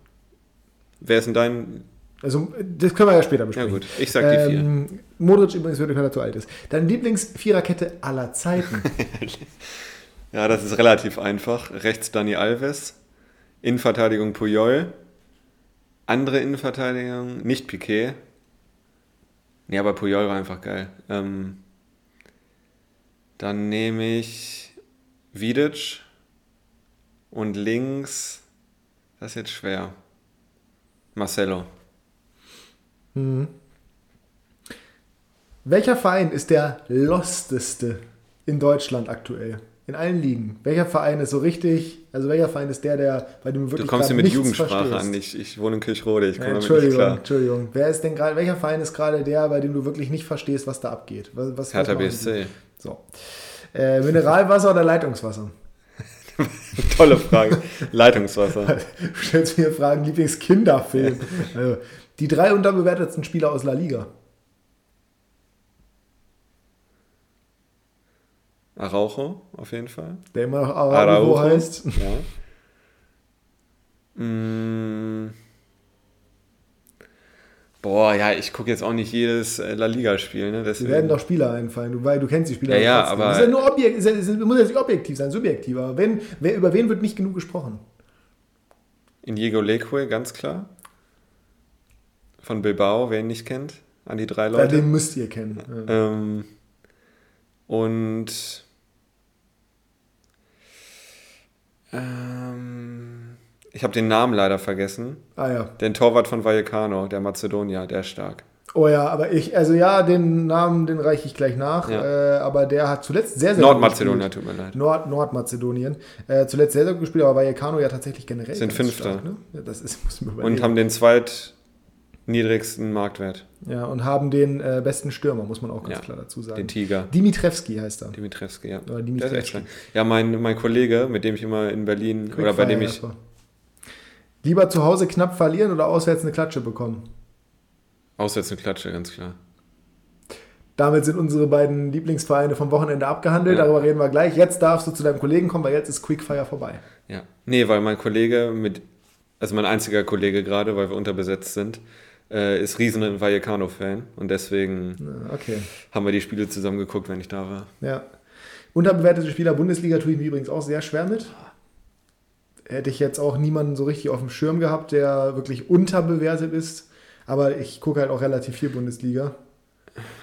Wer ist denn dein. Also, das können wir ja später Ja besprechen. gut, ich sag die vier. Ähm, Modric übrigens wirklich, weil er zu alt ist. Deine Lieblings-Viererkette aller Zeiten. Ja, das ist relativ einfach. Rechts Dani Alves. Innenverteidigung Puyol. Andere Innenverteidigung nicht Piquet. Nee, aber Puyol war einfach geil. Ähm, dann nehme ich Vidic. Und links, das ist jetzt schwer. Marcelo. Welcher Verein ist der losteste in Deutschland aktuell? In allen Ligen. Welcher Verein ist so richtig, also welcher Verein ist der, der, bei dem du Du wirklich kommst hier mit Jugendsprache verstehst? an. Ich, ich wohne in Kirchrode, ich Ja, komme nicht Entschuldigung, klar. Entschuldigung. Wer ist denn gerade, welcher Verein ist gerade der, bei dem du wirklich nicht verstehst, was da abgeht? Was, was Hertha BSC. So. Äh, Mineralwasser oder Leitungswasser? Tolle Frage. Leitungswasser. Du stellst mir Fragen, Lieblingskinderfilm. also, die drei unterbewertetsten Spieler aus La Liga. Araujo, auf jeden Fall. Der immer noch Araujo heißt. Ja. Mm. Boah, ja, ich gucke jetzt auch nicht jedes äh, La Liga-Spiel, ne? Wir Deswegen. werden doch Spieler einfallen, du, weil du kennst die Spieler. Ja, ja, aber- Das ist ja nur objekt, ist ja, ist, muss ja nicht objektiv sein, subjektiv. Aber wenn, wer, über wen wird nicht genug gesprochen? Inigo Leque, ganz klar. Von Bilbao, wer ihn nicht kennt. An die drei Ja, Leute. den müsst ihr kennen. Ja. Ähm, und ähm, ich habe den Namen leider vergessen. Ah ja. Den Torwart von Vallecano, der Mazedonier, der ist stark. Oh ja, aber ich, also ja, den Namen, den reiche ich gleich nach. Ja. Äh, aber der hat zuletzt sehr, sehr gut tut mir leid. gespielt. Nord, Nordmazedonien. Äh, zuletzt sehr, sehr gut gespielt, aber Vallecano ja tatsächlich generell. Sind Fünfter. Stark, ne? ja, das ist, muss man überlegen. Und haben den zweitniedrigsten Marktwert, ja, und haben den äh, besten Stürmer, muss man auch ganz Ja, klar dazu sagen. den Tiger. Dimitrevski heißt er. Dimitrevski, ja. Oder Der ist echt Dimitrevski. stark. Ja, mein, mein Kollege, mit dem ich immer in Berlin oder bei dem ich. Lieber zu Hause knapp verlieren oder auswärts eine Klatsche bekommen? Auswärts eine Klatsche, ganz klar. Damit sind unsere beiden Lieblingsvereine vom Wochenende abgehandelt. Ja. Darüber reden wir gleich. Jetzt darfst du zu deinem Kollegen kommen, weil jetzt ist Quickfire vorbei. Ja. Nee, weil mein Kollege mit, also mein einziger Kollege gerade, weil wir unterbesetzt sind, äh, ist riesen Vallecano-Fan und deswegen Okay. haben wir die Spiele zusammen geguckt, wenn ich da war. Ja. Unterbewertete Spieler Bundesliga tue ich mir übrigens auch sehr schwer mit. Hätte ich jetzt auch niemanden so richtig auf dem Schirm gehabt, der wirklich unterbewertet ist. Aber ich gucke halt auch relativ viel Bundesliga.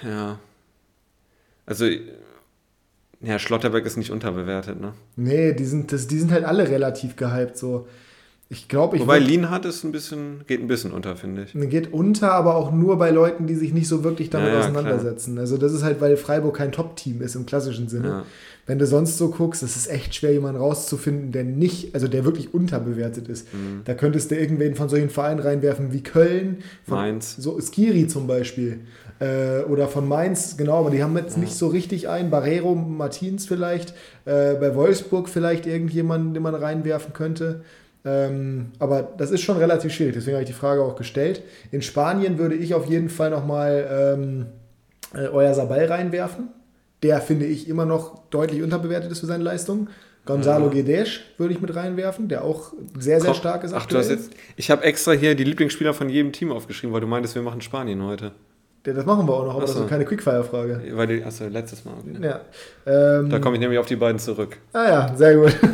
Ja. Also, ja, Schlotterbeck ist nicht unterbewertet, ne? Nee, die sind, das, die sind halt alle relativ gehypt. So. Ich glaube, ich Wobei Lienhardt ist ein bisschen, geht ein bisschen unter, finde ich. geht unter, aber auch nur bei Leuten, die sich nicht so wirklich damit Ja, ja, auseinandersetzen. Also das ist halt, weil Freiburg kein Top-Team ist im klassischen Sinne. Ja. Wenn du sonst so guckst, es ist echt schwer, jemanden rauszufinden, der nicht, also der wirklich unterbewertet ist. Mhm. Da könntest du irgendwen von solchen Vereinen reinwerfen wie Köln, von Mainz. so Skiri zum Beispiel. Äh, oder von Mainz, genau, aber die haben jetzt nicht so richtig einen. Barrero, Martins vielleicht. Äh, bei Wolfsburg vielleicht irgendjemanden, den man reinwerfen könnte. Ähm, aber das ist schon relativ schwierig, deswegen habe ich die Frage auch gestellt. In Spanien würde ich auf jeden Fall nochmal ähm, äh, euer Sabal reinwerfen. Der finde ich immer noch deutlich unterbewertet ist für seine Leistung. Gonzalo Guedes würde ich mit reinwerfen, der auch sehr, sehr Komm, stark ist Ach, du hast jetzt, ich habe extra hier die Lieblingsspieler von jedem Team aufgeschrieben, weil du meintest, wir machen Spanien heute. Das machen wir auch noch, aber Ach das so. ist keine Quickfire-Frage. Weil die, achso, letztes Mal. Okay. Ja. Ähm, Da komme ich nämlich auf die beiden zurück. Ah ja, sehr gut.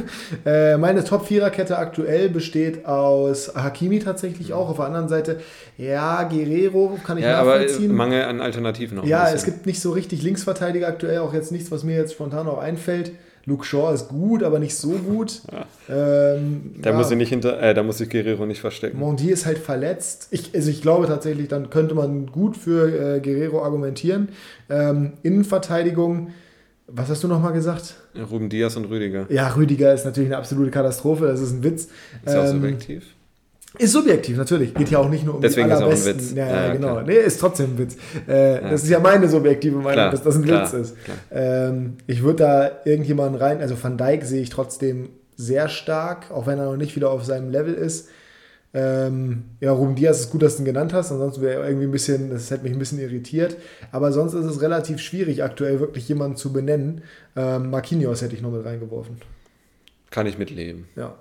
Äh, meine Top-Vierer-Kette aktuell besteht aus Hakimi tatsächlich auch. Auf der anderen Seite, ja, Guerrero kann ich Ja, aber äh, nachvollziehen. Mangel an Alternativen noch. ja, es gibt nicht so richtig Linksverteidiger aktuell, auch jetzt nichts, was mir jetzt spontan auch einfällt. Luke Shaw ist gut, aber nicht so gut. Ähm, Da ja, muss ich nicht hinter, äh, da muss ich Guerrero nicht verstecken. Mondi ist halt verletzt. Ich, also ich glaube tatsächlich, dann könnte man gut für äh, Guerrero argumentieren. Ähm, Innenverteidigung, was hast du nochmal gesagt? Ruben Diaz und Rüdiger. Ja, Rüdiger ist natürlich eine absolute Katastrophe, das ist ein Witz. Ist auch Ähm, subjektiv. Ist subjektiv, natürlich. Geht ja auch nicht nur um Deswegen die ist auch ein allerbesten. Witz. Ja, ja, Ja, genau. klar. Nee, ist trotzdem ein Witz. Äh, Das ist ja meine subjektive Meinung, Klar, dass das ein klar, Witz ist. Ähm, ich würde da irgendjemanden rein, also Van Dijk sehe ich trotzdem sehr stark, auch wenn er noch nicht wieder auf seinem Level ist. Ähm, ja, Ruben Diaz ist gut, dass du ihn genannt hast, ansonsten wäre er irgendwie ein bisschen, das hätte mich ein bisschen irritiert. Aber sonst ist es relativ schwierig, aktuell wirklich jemanden zu benennen. Ähm, Marquinhos hätte ich noch mit reingeworfen. Kann ich mitleben. Ja.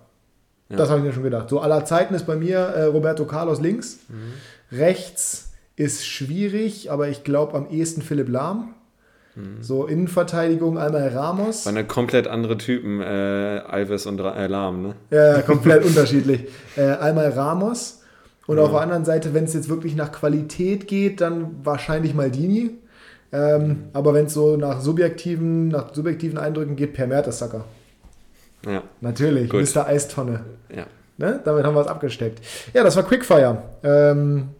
Ja. Das habe ich mir schon gedacht. So aller Zeiten ist bei mir äh, Roberto Carlos links. Rechts ist schwierig, aber ich glaube am ehesten Philipp Lahm. So Innenverteidigung einmal Ramos. Waren ja komplett andere Typen, äh, Alves und äh, Lahm, ne? Ja, komplett unterschiedlich. Äh, einmal Ramos. Und auf der anderen Seite, wenn es jetzt wirklich nach Qualität geht, dann wahrscheinlich Maldini. Ähm, aber wenn es so nach subjektiven, nach subjektiven Eindrücken geht, Per Mertesacker. Ja, Natürlich, Gut. Mr. Eistonne. ja. Ne? Damit haben wir es abgesteckt. Ja, das war Quickfire. Ähm,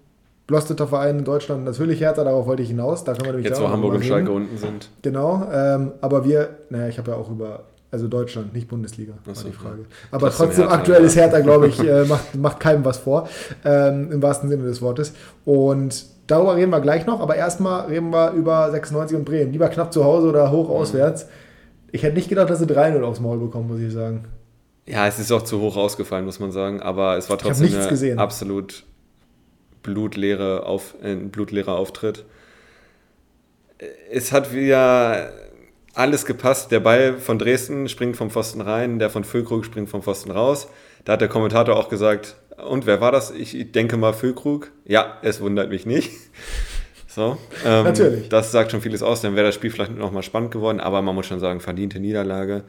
Blosteter Verein in Deutschland, natürlich Hertha, darauf wollte ich hinaus. Da können wir nämlich Jetzt, wo Hamburg und Schalke unten sind. Genau, ähm, aber wir, naja, ich habe ja auch über, also Deutschland, nicht Bundesliga, war so, die Frage. Aber Trotzdem trotzdem, Hertha, aktuell ja. ist Hertha, glaube ich, äh, macht, macht keinem was vor, ähm, im wahrsten Sinne des Wortes. Und darüber reden wir gleich noch, aber erstmal reden wir über 96 und Bremen. Lieber knapp zu Hause oder Mhm. hoch auswärts. Ich hätte nicht gedacht, dass sie 3-0 aufs Maul bekommen, muss ich sagen. Ja, es ist auch zu hoch ausgefallen, muss man sagen. Aber es war trotzdem eine gesehen. absolut blutleere Auf, äh, ein blutleerer Auftritt. Es hat wieder alles gepasst. Der Ball von Dresden springt vom Pfosten rein, der von Füllkrug springt vom Pfosten raus. Da hat der Kommentator auch gesagt, und wer war das? Ich denke mal Füllkrug. Ja, es wundert mich nicht. So, ähm, Natürlich. Das sagt schon vieles aus, dann wäre das Spiel vielleicht nochmal spannend geworden, aber man muss schon sagen, verdiente Niederlage.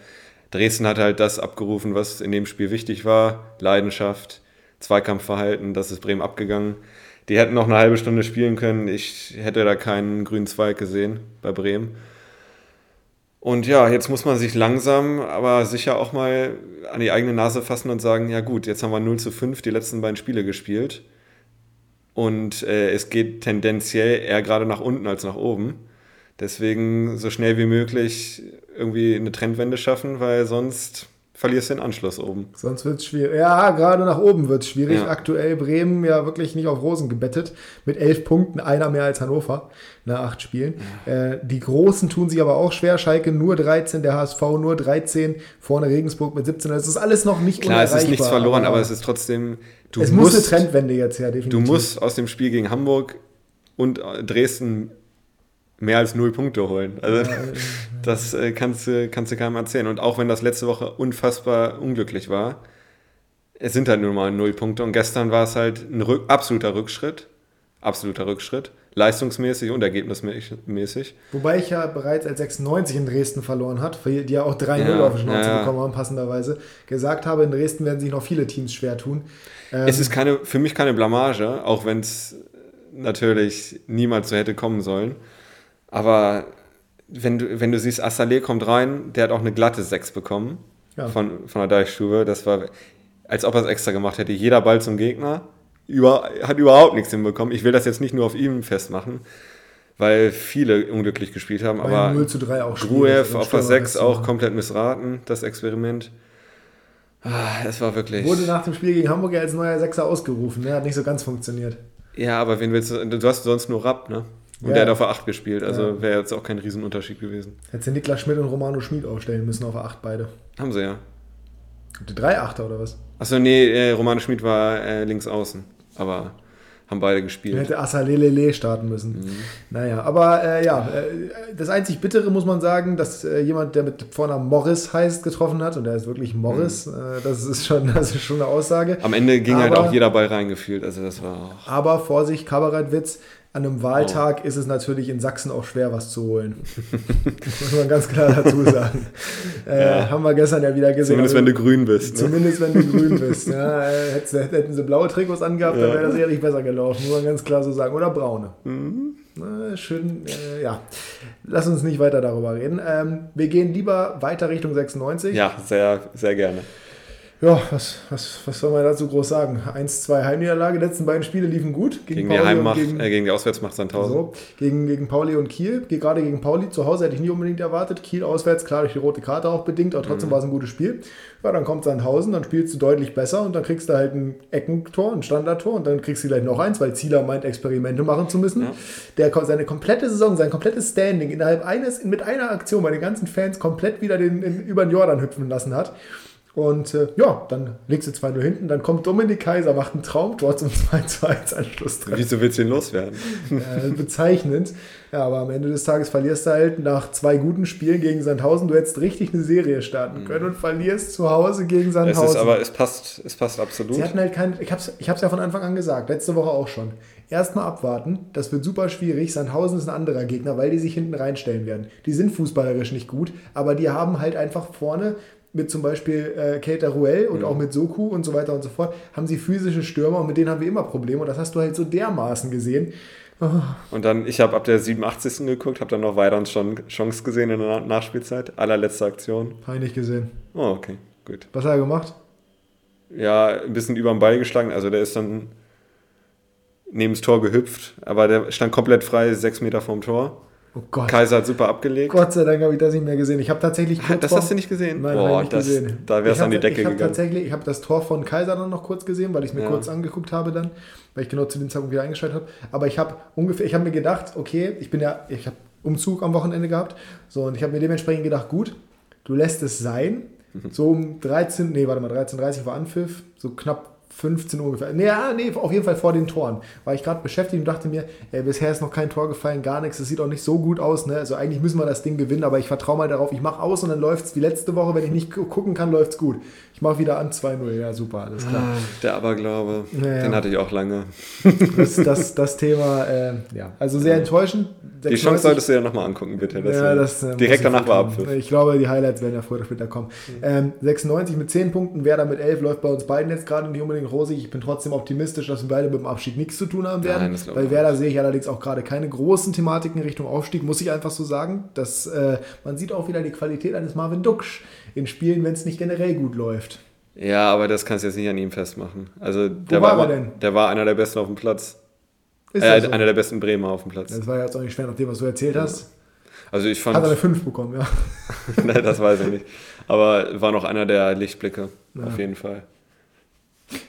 Dresden hat halt das abgerufen, was in dem Spiel wichtig war. Leidenschaft, Zweikampfverhalten, das ist Bremen abgegangen. Die hätten noch eine halbe Stunde spielen können. Ich hätte da keinen grünen Zweig gesehen bei Bremen. Und ja, jetzt muss man sich langsam, aber sicher auch mal an die eigene Nase fassen und sagen, ja gut, jetzt haben wir 0 zu 5 die letzten beiden Spiele gespielt. Und äh, es geht tendenziell eher gerade nach unten als nach oben. Deswegen so schnell wie möglich irgendwie eine Trendwende schaffen, weil sonst verlierst du den Anschluss oben. Sonst wird es schwierig. Ja, gerade nach oben wird es schwierig. Ja. Aktuell Bremen ja wirklich nicht auf Rosen gebettet. Mit elf Punkten, einer mehr als Hannover nach acht Spielen. Äh, die Großen tun sich aber auch schwer. Schalke nur 13, der HSV nur 13, vorne Regensburg mit 17. Das ist alles noch nicht Klar, es ist nichts verloren, aber es ist trotzdem, du es muss musst, eine Trendwende jetzt her, du definitiv. musst aus dem Spiel gegen Hamburg und äh, Dresden mehr als null Punkte holen. Also das äh, kannst, du, kannst du keinem erzählen. Und auch wenn das letzte Woche unfassbar unglücklich war, es sind halt nur mal null Punkte. Und gestern war es halt ein Rück, absoluter Rückschritt. Absoluter Rückschritt. Leistungsmäßig und ergebnismäßig. Wobei ich ja bereits als 96 in Dresden verloren hat, die ja auch 3-0 Ja, auf die Schnauze ja. bekommen haben, passenderweise, gesagt habe, in Dresden werden sich noch viele Teams schwer tun. Ähm, Es ist keine, für mich keine Blamage, auch wenn es natürlich niemals so hätte kommen sollen. Aber wenn du, wenn du siehst, Assalé kommt rein, der hat auch eine glatte 6 bekommen Ja. von, von der Deichstube. Das war, als ob er es extra gemacht hätte. Jeder Ball zum Gegner. Über, hat überhaupt nichts hinbekommen. Ich will das jetzt nicht nur auf ihm festmachen, weil viele unglücklich gespielt haben. Bei aber 0 zu 3 auch. Gruev auf der Stürmer 6 ist auch komplett missraten, das Experiment. Ah, es war wirklich. Wurde nach dem Spiel gegen Hamburg ja als neuer Sechser ausgerufen. Ne? Hat nicht so ganz funktioniert. Ja, aber wen willst du? Du hast sonst nur Rapp, ne? Und Ja. der hat auf der 8 gespielt, also Ja. wäre jetzt auch kein Riesenunterschied gewesen. Hätte sie Niklas Schmidt und Romano Schmid aufstellen müssen auf der 8 beide. Haben sie ja. Die drei Achter oder was? Achso, nee, äh, Romano Schmid war äh, links außen, aber haben beide gespielt. hätte Assalelele starten müssen. Mhm. Naja, aber äh, ja, äh, das einzig Bittere muss man sagen, dass äh, jemand, der mit Vornamen Morris heißt, getroffen hat und der ist wirklich Morris. Mhm. Äh, das, ist schon, das ist schon eine Aussage. Am Ende ging halt Aber- auch jeder Ball reingefühlt, also das war auch. Aber Vorsicht, Kabarettwitz. An einem Wahltag oh. ist es natürlich in Sachsen auch schwer, was zu holen. muss man ganz klar dazu sagen. Äh, ja. Haben wir gestern ja wieder gesehen. Zumindest also, wenn du grün bist. Ne? Zumindest wenn du grün bist. Ja, hätten sie blaue Trikots angehabt, ja. dann wäre das ehrlich besser gelaufen, muss man ganz klar so sagen. Oder braune. Mhm. Na, schön, äh, ja. Lass uns nicht weiter darüber reden. Ähm, wir gehen lieber weiter Richtung 96. Ja, sehr, sehr gerne. Ja, was, was, was soll man dazu groß sagen? 1-2 Heimniederlage. Die letzten beiden Spiele liefen gut. Gegen, gegen die Heimmacht, gegen, äh, gegen die Auswärtsmacht Sandhausen. So, gegen, gegen Pauli und Kiel. Gerade gegen Pauli zu Hause hätte ich nie unbedingt erwartet. Kiel auswärts, klar durch die rote Karte auch bedingt, aber trotzdem mhm. war es ein gutes Spiel. Ja, dann kommt Sandhausen, dann spielst du deutlich besser und dann kriegst du halt ein Eckentor, ein Standardtor und dann kriegst du gleich noch eins, weil Zieler meint, Experimente machen zu müssen. Ja. Der seine komplette Saison, sein komplettes Standing innerhalb eines, mit einer Aktion bei den ganzen Fans komplett wieder den, in, über den Jordan hüpfen lassen hat. Und äh, ja, dann legst du 2-0 hinten, dann kommt Dominik Kaiser, macht ein Traumtor zum 2-1 Anschluss drin. Wieso willst du ihn loswerden? Äh, bezeichnend. Ja, aber am Ende des Tages verlierst du halt nach zwei guten Spielen gegen Sandhausen. Du hättest richtig eine Serie starten können und verlierst zu Hause gegen Sandhausen. Es ist aber, es passt, es passt absolut. Sie hatten halt kein, ich habe es ich ja von Anfang an gesagt, letzte Woche auch schon. Erstmal abwarten, das wird super schwierig. Sandhausen ist ein anderer Gegner, weil die sich hinten reinstellen werden. Die sind fußballerisch nicht gut, aber die haben halt einfach vorne mit zum Beispiel äh, Keita Ruel und mhm. auch mit Soku und so weiter und so fort, haben sie physische Stürmer und mit denen haben wir immer Probleme und das hast du halt so dermaßen gesehen. Oh. Und dann, ich habe ab der 87. geguckt, habe dann noch Weidans schon Chance gesehen in der Nachspielzeit, allerletzte Aktion. Habe gesehen. Oh, okay, gut. Was hat er gemacht? Ja, ein bisschen über den Ball geschlagen, also der ist dann neben das Tor gehüpft, aber der stand komplett frei, sechs Meter vom Tor. Oh Gott. Kaiser hat super abgelegt. Gott sei Dank habe ich das nicht mehr gesehen. Ich habe tatsächlich. Ah, das hast du nicht gesehen? Nein, Boah, nicht das, gesehen. Da wäre es an die Decke ich gegangen. Tatsächlich, ich habe das Tor von Kaiser dann noch kurz gesehen, weil ich es mir ja. kurz angeguckt habe dann, weil ich genau zu dem Zeitpunkt wieder eingeschaltet habe. Aber ich habe ungefähr, ich habe mir gedacht, okay, ich bin ja, ich habe Umzug am Wochenende gehabt, so und ich habe mir dementsprechend gedacht, gut, du lässt es sein. Mhm. So um 13, nee, warte mal, 13.30 war Anpfiff, so knapp 15 Uhr ungefähr. Nee, ja, nee, auf jeden Fall vor den Toren. War ich gerade beschäftigt und dachte mir, ey, bisher ist noch kein Tor gefallen, gar nichts. Es sieht auch nicht so gut aus. Ne? Also eigentlich müssen wir das Ding gewinnen, aber ich vertraue mal darauf. Ich mache aus und dann läuft es wie letzte Woche. Wenn ich nicht gucken kann, läuft es gut. Ich mache wieder an 2-0. Ja, super, alles klar. Ah, der Aberglaube, ja, den hatte ich auch lange. Das, das, das Thema, äh, ja, also sehr enttäuschend. Die Chance solltest du ja nochmal angucken, bitte. Ja, das, äh, direkt danach war Abpfiff. Ich glaube, die Highlights werden ja früher oder später kommen. Mhm. Ähm, 96 mit 10 Punkten, Werder mit 11 läuft bei uns beiden jetzt gerade nicht unbedingt rosig. Ich bin trotzdem optimistisch, dass wir beide mit dem Abstieg nichts zu tun haben werden. Nein, Bei Werder sehe ich allerdings auch gerade keine großen Thematiken in Richtung Aufstieg, muss ich einfach so sagen. Dass, äh, man sieht auch wieder die Qualität eines Marvin Duksch in Spielen, wenn es nicht generell gut läuft. Ja, aber das kannst du jetzt nicht an ihm festmachen. Also, der Wo war, war er denn? Der war einer der besten auf dem Platz. Ist äh, so? Einer der besten Bremer auf dem Platz. Das war ja jetzt auch nicht schwer, nach dem, was du erzählt ja. hast. Also ich fand. Hat er eine 5 bekommen, ja. Nein, das weiß ich nicht. Aber war noch einer der Lichtblicke, ja. auf jeden Fall.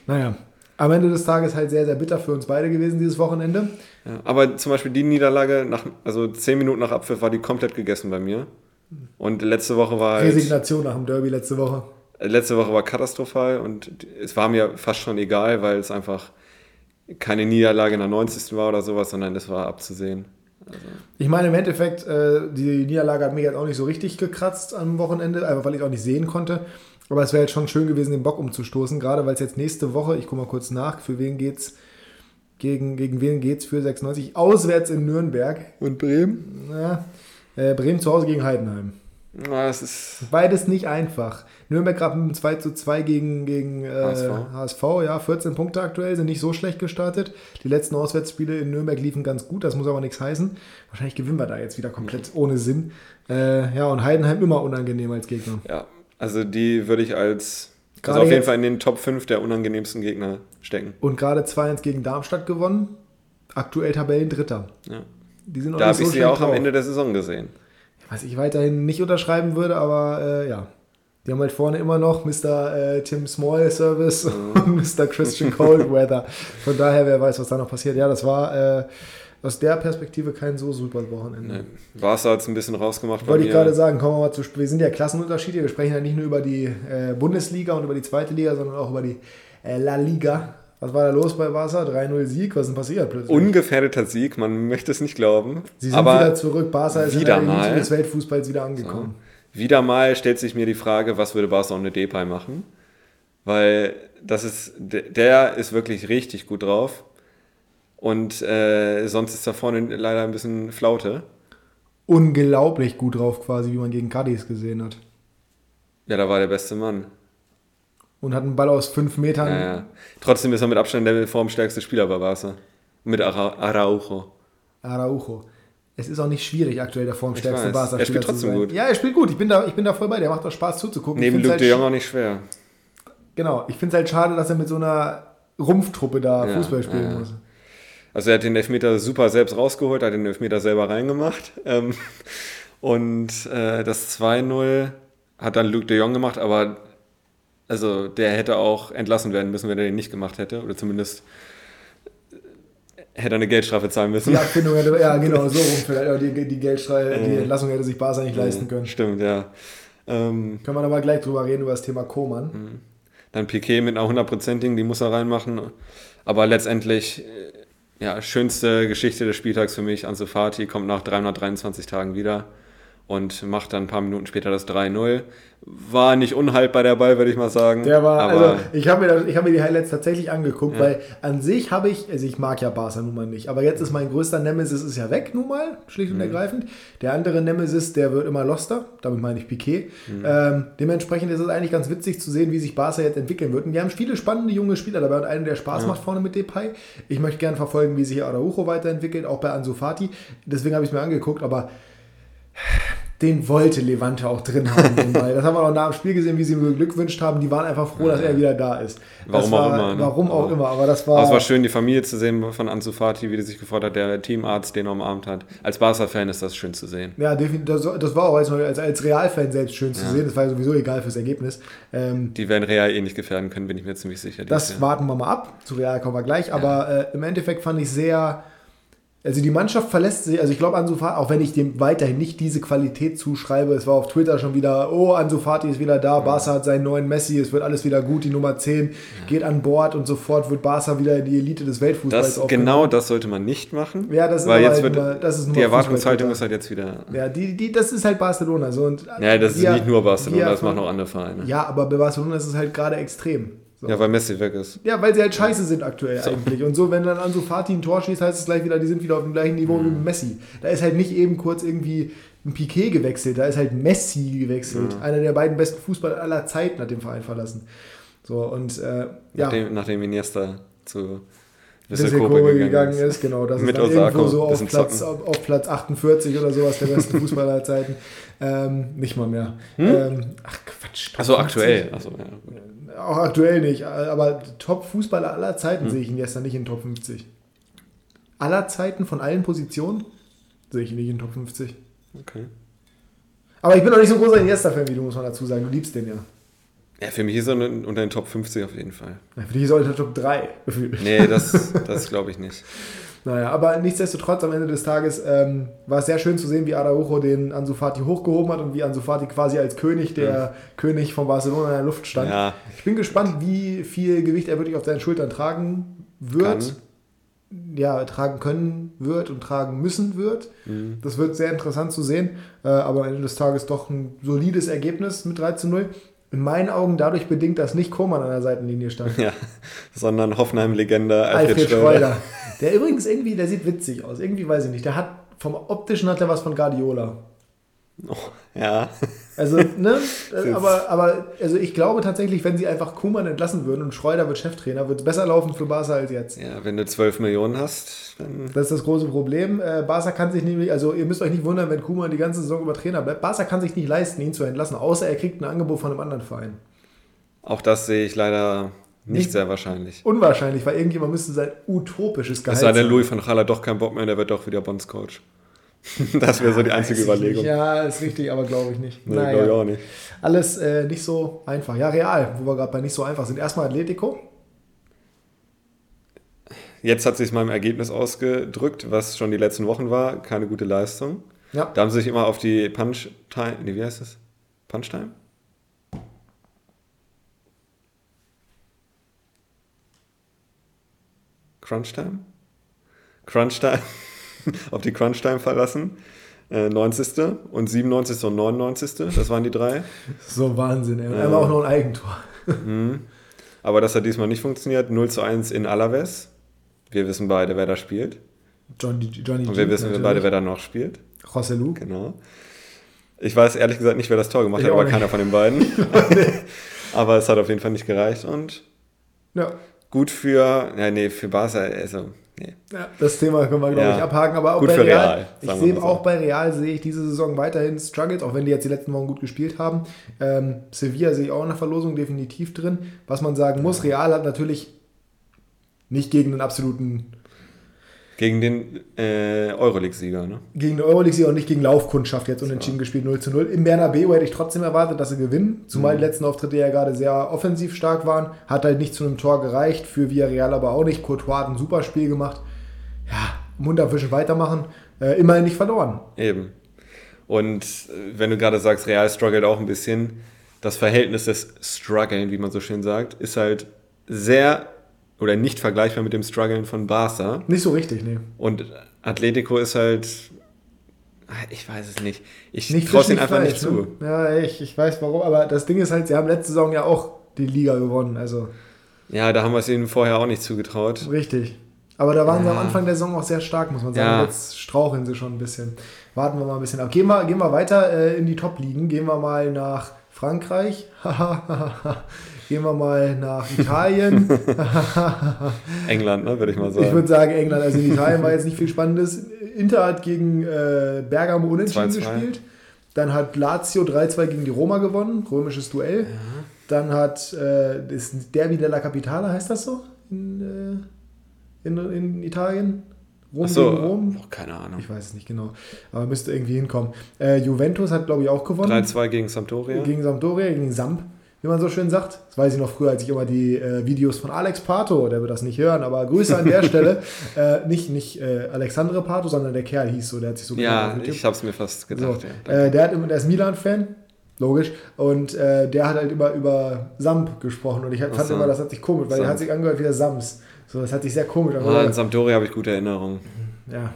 Naja, am Ende des Tages halt sehr, sehr bitter für uns beide gewesen, dieses Wochenende. Ja, aber zum Beispiel die Niederlage, nach, also 10 Minuten nach Abpfiff, war die komplett gegessen bei mir. Und letzte Woche war. Halt, Resignation nach dem Derby letzte Woche. Letzte Woche war katastrophal und es war mir fast schon egal, weil es einfach keine Niederlage in der 90. war oder sowas, sondern es war abzusehen. Also. Ich meine, im Endeffekt, äh, die Niederlage hat mich jetzt auch nicht so richtig gekratzt am Wochenende, einfach weil ich auch nicht sehen konnte. Aber es wäre jetzt schon schön gewesen, den Bock umzustoßen, gerade weil es jetzt nächste Woche, ich gucke mal kurz nach, für wen geht's, gegen, gegen wen geht's für 96? Auswärts in Nürnberg. Und Bremen? Ja, äh, Bremen zu Hause gegen Heidenheim. Na, es ist Beides nicht einfach. Nürnberg gerade mit 2 zu 2 gegen, gegen äh, HSV. HSV, ja, 14 Punkte aktuell, sind nicht so schlecht gestartet. Die letzten Auswärtsspiele in Nürnberg liefen ganz gut, das muss aber nichts heißen. Wahrscheinlich gewinnen wir da jetzt wieder komplett ohne Sinn. Äh, ja, und Heidenheim immer unangenehm als Gegner. Ja, also die würde ich als also auf jeden Fall in den Top 5 der unangenehmsten Gegner stecken. Und gerade 2-1 gegen Darmstadt gewonnen, aktuell Tabellendritter. Ja. Die sind da habe so ich sie auch drauf. am Ende der Saison gesehen was ich weiterhin nicht unterschreiben würde, aber äh, ja. Die haben halt vorne immer noch Mr. Äh, Tim Small Service mhm. und Mr. Christian Coldweather. Von daher, wer weiß, was da noch passiert. Ja, das war äh, aus der Perspektive kein so super Wochenende. Nee. Barca hat es ein bisschen rausgemacht. Wollte ich gerade sagen, kommen wir mal zu. Wir sind ja Klassenunterschiede. Wir sprechen ja nicht nur über die äh, Bundesliga und über die zweite Liga, sondern auch über die äh, La Liga. Was war da los bei Barca? 3-0 Sieg, was ist denn passiert plötzlich? Ungefährdeter Sieg, man möchte es nicht glauben. Sie sind aber wieder zurück, Barca ist wieder in der Elite des Weltfußballs wieder angekommen. So. Wieder mal stellt sich mir die Frage, was würde Barca ohne Depay machen? Weil das ist, der ist wirklich richtig gut drauf. Und äh, sonst ist da vorne leider ein bisschen Flaute. Unglaublich gut drauf, quasi, wie man gegen Cadiz gesehen hat. Ja, da war der beste Mann. Und hat einen Ball aus fünf Metern. Ja, ja. Trotzdem ist er mit Abstand der formstärkste Spieler bei Barca. Mit Ara Araujo. Araujo. Es ist auch nicht schwierig, aktuell der formstärkste. Barca-Spieler Er spielt trotzdem sein. gut. Ja, er spielt gut. Ich bin da, ich bin da voll bei. Der macht auch Spaß zuzugucken. Neben Luke find's de halt Jong auch nicht schwer. Genau, ich finde es halt schade, dass er mit so einer Rumpftruppe da Ja, Fußball spielen muss. Also er hat den Elfmeter super selbst rausgeholt, hat den Elfmeter selber reingemacht. Ähm, und äh, das 2-0 hat dann Luke de Jong gemacht, aber also der hätte auch entlassen werden müssen, wenn er den nicht gemacht hätte. Oder zumindest hätte er eine Geldstrafe zahlen müssen. Die Abfindung hätte, ja genau, so rum vielleicht. Die, die Geldstrafe, die Entlassung hätte sich Barca nicht leisten können. Stimmt, ja. Ähm, Können wir aber gleich drüber reden, über das Thema Koman. Dann Piquet mit einer hundertprozentigen, die muss er reinmachen. Aber letztendlich, äh, ja, schönste Geschichte des Spieltags für mich. Ansu Fati kommt nach 323 Tagen wieder und macht dann ein paar Minuten später das 3-0. War nicht unhaltbar der Ball, würde ich mal sagen. Der war, aber also ich habe mir, das- ich hab mir die Highlights tatsächlich angeguckt, Ja. weil an sich habe ich, also ich mag ja Barca nun mal nicht, aber jetzt ist mein größter Nemesis ist ja weg nun mal, schlicht und Mhm. ergreifend. Der andere Nemesis, der wird immer loster, damit meine ich Piquet. Mhm. Ähm, dementsprechend ist es eigentlich ganz witzig zu sehen, wie sich Barca jetzt entwickeln wird. Und die haben viele spannende junge Spieler dabei und einen, der Spaß macht vorne mit Depay. Ich möchte gerne verfolgen, wie sich Araujo weiterentwickelt, auch bei Ansu Fati. Deswegen habe ich es mir angeguckt, aber den wollte Levante auch drin haben. Das haben wir auch nach dem Spiel gesehen, wie sie ihm beglückwünscht haben. Die waren einfach froh, dass er wieder da ist. Warum das war, auch immer, ne? Warum auch Aber- immer, aber das war. Aber es war schön, die Familie zu sehen von Ansu Fati, wie die sich gefreut hat, der Teamarzt den er umarmt hat. Als Barca-Fan ist das schön zu sehen. ja, definitiv, das, war auch als, als, Realfan selbst schön zu sehen. Das war ja sowieso egal fürs Ergebnis. Ähm, Die werden Real eh nicht gefährden können, bin ich mir ziemlich sicher. Das Jahr. warten wir mal ab. Zu Real kommen wir gleich. Aber äh, im Endeffekt fand ich sehr. Also die Mannschaft verlässt sich, also ich glaube Ansu Fati, auch wenn ich dem weiterhin nicht diese Qualität zuschreibe, es war auf Twitter schon wieder, oh, Ansu Fati ist wieder da, Barca hat seinen neuen Messi, es wird alles wieder gut, die Nummer 10 geht an Bord und sofort wird Barca wieder in die Elite des Weltfußballs Das, genau das sollte man nicht machen. Ja, das ist weil jetzt halt wird, nur- das ist nur die Erwartungshaltung ist halt jetzt wieder. Ja, die, die, das ist halt Barcelona. So, und Ja, das ist nicht nur Barcelona, das machen auch andere Vereine. Ja, Ja, aber bei Barcelona ist es halt gerade extrem. So. weil Messi weg ist. Ja, weil sie halt scheiße sind aktuell eigentlich. Und so, wenn dann Ansu Fati ein Tor schießt, heißt es gleich wieder, die sind wieder auf dem gleichen Niveau Mhm. wie Messi. Da ist halt nicht eben kurz irgendwie ein Piquet gewechselt, da ist halt Messi gewechselt. Mhm. Einer der beiden besten Fußballer aller Zeiten hat den Verein verlassen. So, und äh, ja, Nachdem, nachdem Iniesta zu Wissel-Kobe Kobe gegangen ist, genau, das Mit ist irgendwo so auf Platz, auf, auf Platz 48 oder sowas der besten Fußballer aller Zeiten. Ähm, nicht mal mehr. Hm? Ähm, ach Achso, 50. aktuell. Achso, ja, gut. Auch aktuell nicht, aber Top-Fußballer aller Zeiten Hm. sehe ich ihn gestern nicht in Top 50. Aller Zeiten von allen Positionen sehe ich ihn nicht in Top 50. Okay. Aber ich bin auch nicht so ein großer Iniesta-Fan wie du, muss man dazu sagen. Du liebst den ja. Ja, für mich ist er unter den Top 50 auf jeden Fall. Ja, Für dich ist er unter Top 3 gefühlt. Nee, das, das glaube ich nicht. Naja, aber nichtsdestotrotz am Ende des Tages ähm, war es sehr schön zu sehen, wie Araujo den Ansu Fati hochgehoben hat und wie Ansu Fati quasi als König, der König von Barcelona in der Luft stand. Ja, Ich bin gespannt, wie viel Gewicht er wirklich auf seinen Schultern tragen wird. Kann. Ja, tragen können wird und tragen müssen wird. Mhm. Das wird sehr interessant zu sehen. Äh, aber am Ende des Tages doch ein solides Ergebnis mit 3 zu 0. In meinen Augen dadurch bedingt, dass nicht Koman an der Seitenlinie stand. ja. Sondern Hoffenheim-Legende Alfred, Alfred Schröder. Schreuder. Der übrigens irgendwie, der sieht witzig aus. Irgendwie weiß ich nicht. Der hat vom optischen hat er was von Guardiola. Oh, ja. Also, ne? Aber, aber also ich glaube tatsächlich, wenn sie einfach Kuman entlassen würden und Schreuder wird Cheftrainer, wird es besser laufen für Barca als jetzt. ja, wenn du 12 Millionen hast, dann. Das ist das große Problem. Äh, Barca kann sich nämlich, also ihr müsst euch nicht wundern, wenn Kuman die ganze Saison über Trainer bleibt. Barca kann sich nicht leisten, ihn zu entlassen, außer er kriegt ein Angebot von einem anderen Verein. Auch das sehe ich leider nicht Nicht- sehr wahrscheinlich. Unwahrscheinlich, weil irgendjemand müsste sein utopisches Gehalt Es sei denn. Louis van Gaal hat doch keinen Bock mehr, der wird doch wieder Bondscoach. das wäre so die einzige Überlegung. Ja, ist richtig, aber glaube ich nicht. Nee, Naja. glaube ich auch nicht. Alles äh, nicht so einfach. Ja, real, wo wir gerade bei nicht so einfach sind. Erstmal Atletico. Jetzt hat sich meinem Ergebnis ausgedrückt, was schon die letzten Wochen war. Keine gute Leistung. Ja. Da haben sie sich immer auf die Punch-Time. Nee, wie heißt das? Punch-Time? Crunch-Time? Crunch-Time? auf die Crunch-Time verlassen. Äh, 90. und 97. und 99. Das waren die drei. So Wahnsinn, ey. Und Ja. einmal auch noch ein Eigentor. Aber das hat diesmal nicht funktioniert. 0 zu 1 in Alaves. Wir wissen beide, wer da spielt. Johnny, Johnny Und wir G, wissen natürlich. beide, wer da noch spielt. José Lu. Genau. Ich weiß ehrlich gesagt nicht, wer das Tor gemacht Ich hat, aber nicht. keiner von den beiden. aber es hat auf jeden Fall nicht gereicht und Ja. Gut für, ja, nee, für Barca, also, nee. Ja, das Thema können wir, glaube Ja. ich, abhaken. Aber auch Gut bei Real, Real, ich sehe so. auch bei Real sehe ich diese Saison weiterhin Struggles, auch wenn die jetzt die letzten Wochen gut gespielt haben. Ähm, Sevilla sehe ich auch in der Verlosung definitiv drin. Was man sagen muss, Real hat natürlich nicht gegen den absoluten, Gegen den äh, Euroleague-Sieger, ne? gegen den Euroleague und nicht gegen Laufkundschaft jetzt unentschieden gespielt 0 zu 0. Im Bernabeu hätte ich trotzdem erwartet, dass sie gewinnen, zumal die letzten Auftritte ja gerade sehr offensiv stark waren. Hat halt nicht zu einem Tor gereicht, für Villarreal aber auch nicht. Courtois hat ein super Spiel gemacht. Ja, Mund abwischen, weitermachen. Äh, immerhin nicht verloren. Eben. Und äh, wenn du gerade sagst, Real struggelt auch ein bisschen, das Verhältnis des Struggeln, wie man so schön sagt, ist halt sehr oder nicht vergleichbar mit dem Struggeln von Barca. Nicht so richtig, nee. Und Atletico ist halt, ich weiß es nicht. Ich traue ihnen nicht einfach nicht falsch, zu. Ne? Ja, ich, ich weiß warum, aber das Ding ist halt, sie haben letzte Saison ja auch die Liga gewonnen, also Ja, da haben wir es ihnen vorher auch nicht zugetraut. richtig. Aber da waren sie am Ja. Anfang der Saison auch sehr stark, muss man sagen. Ja. Jetzt straucheln sie schon ein bisschen. Warten wir mal ein bisschen ab. Gehen wir, gehen wir weiter äh, in die Top-Ligen. Gehen wir mal nach Frankreich. gehen wir mal nach Italien. England, ne, würde ich mal Ich sagen. würde sagen England. Also in Italien war jetzt nicht viel Spannendes. Inter hat gegen äh, Bergamo unentschieden 2-2. gespielt. Dann hat Lazio 3-2 gegen die Roma gewonnen. Römisches Duell. Dann hat äh, das Derby della Capitale, heißt das so? In, äh, in, in Italien? Rom so, Rom? oh, keine Ahnung. Ich weiß es nicht genau. Aber müsste irgendwie hinkommen. Äh, Juventus hat, glaube ich, auch gewonnen. 3-2 gegen Sampdoria. Gegen Sampdoria, gegen Samp, wie man so schön sagt. Das weiß ich noch früher, als ich immer die äh, Videos von Alex Pato, der wird das nicht hören, aber Grüße an der Stelle. Äh, nicht nicht äh, Alexandre Pato, sondern der Kerl hieß so, der hat sich so ja, ich habe es mir fast so, gedacht. ja. äh, der, hat immer, der ist Milan-Fan, logisch, und äh, der hat halt immer über Samp gesprochen und ich fand so. immer, das hat sich komisch, weil der Samp. hat sich angehört wie der Sams. So, das hat sich sehr komisch Ah, angehört. in Sampdoria habe ich gute Erinnerungen. ja.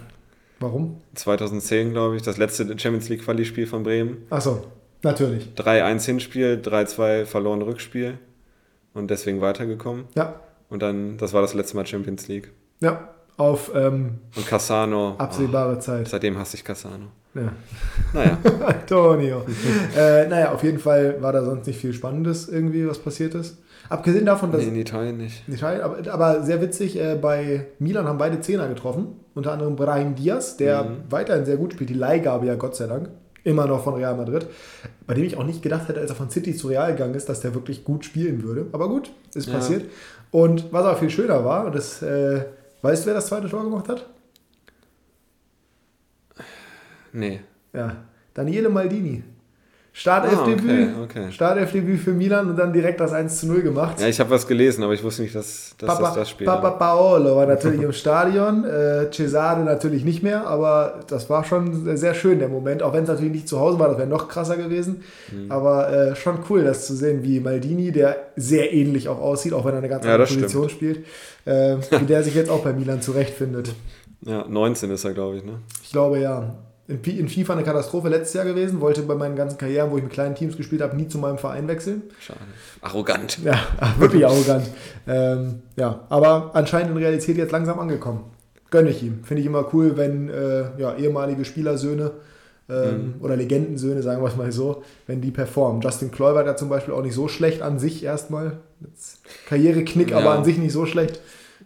Warum? 2010, glaube ich, das letzte Champions League Quali-Spiel von Bremen. Achso, natürlich. 3-1 Hinspiel, 3-2 verloren Rückspiel und deswegen weitergekommen. Ja, Und dann, das war das letzte Mal Champions League. ja, auf ähm, Und Cassano. absehbare oh, Zeit. seitdem hasse ich Cassano. Ja. Naja, Antonio. äh, naja, auf jeden Fall war da sonst nicht viel Spannendes irgendwie, was passiert ist. Abgesehen davon, dass nee, in Italien nicht. Italien, aber, aber sehr witzig, äh, bei Milan haben beide Zehner getroffen. Unter anderem Brahim Diaz, der Mhm. weiterhin sehr gut spielt, die Leihgabe ja Gott sei Dank. Immer noch von Real Madrid. Bei dem ich auch nicht gedacht hätte, als er von City zu Real gegangen ist, dass der wirklich gut spielen würde. Aber gut, ist Ja. passiert. Und was aber viel schöner war, und das, äh, weißt du, wer das zweite Tor gemacht hat? Nee. Ja, Daniele Maldini. Startelfdebüt. Ah, okay, okay. Startelfdebüt für Milan und dann direkt das 1 zu 0 gemacht. Ja, ich habe was gelesen, aber ich wusste nicht, dass, dass Papa, das das Spiel Papa Paolo war natürlich im Stadion, äh, Cesare natürlich nicht mehr, aber das war schon sehr schön, der Moment, auch wenn es natürlich nicht zu Hause war, das wäre noch krasser gewesen, Mhm. aber äh, schon cool, das zu sehen, wie Maldini, der sehr ähnlich auch aussieht, auch wenn er eine ganz Ja, andere das Position spielt, äh, wie der sich jetzt auch bei Milan zurechtfindet. Ja, 19 ist er, glaube ich, ne? Ich glaube ja. In, FIFA eine Katastrophe letztes Jahr gewesen, wollte bei meinen ganzen Karrieren, wo ich mit kleinen Teams gespielt habe, nie zu meinem Verein wechseln. Schade. Arrogant. Ja, wirklich arrogant. Ähm, ja, aber anscheinend in Realität jetzt langsam angekommen. Gönne ich ihm. Finde ich immer cool, wenn äh, ja, ehemalige Spielersöhne ähm, oder Legendensöhne, sagen wir es mal so, wenn die performen. Justin Kluivert ja zum Beispiel auch nicht so schlecht an sich erstmal. Karriereknick, Ja. aber an sich nicht so schlecht.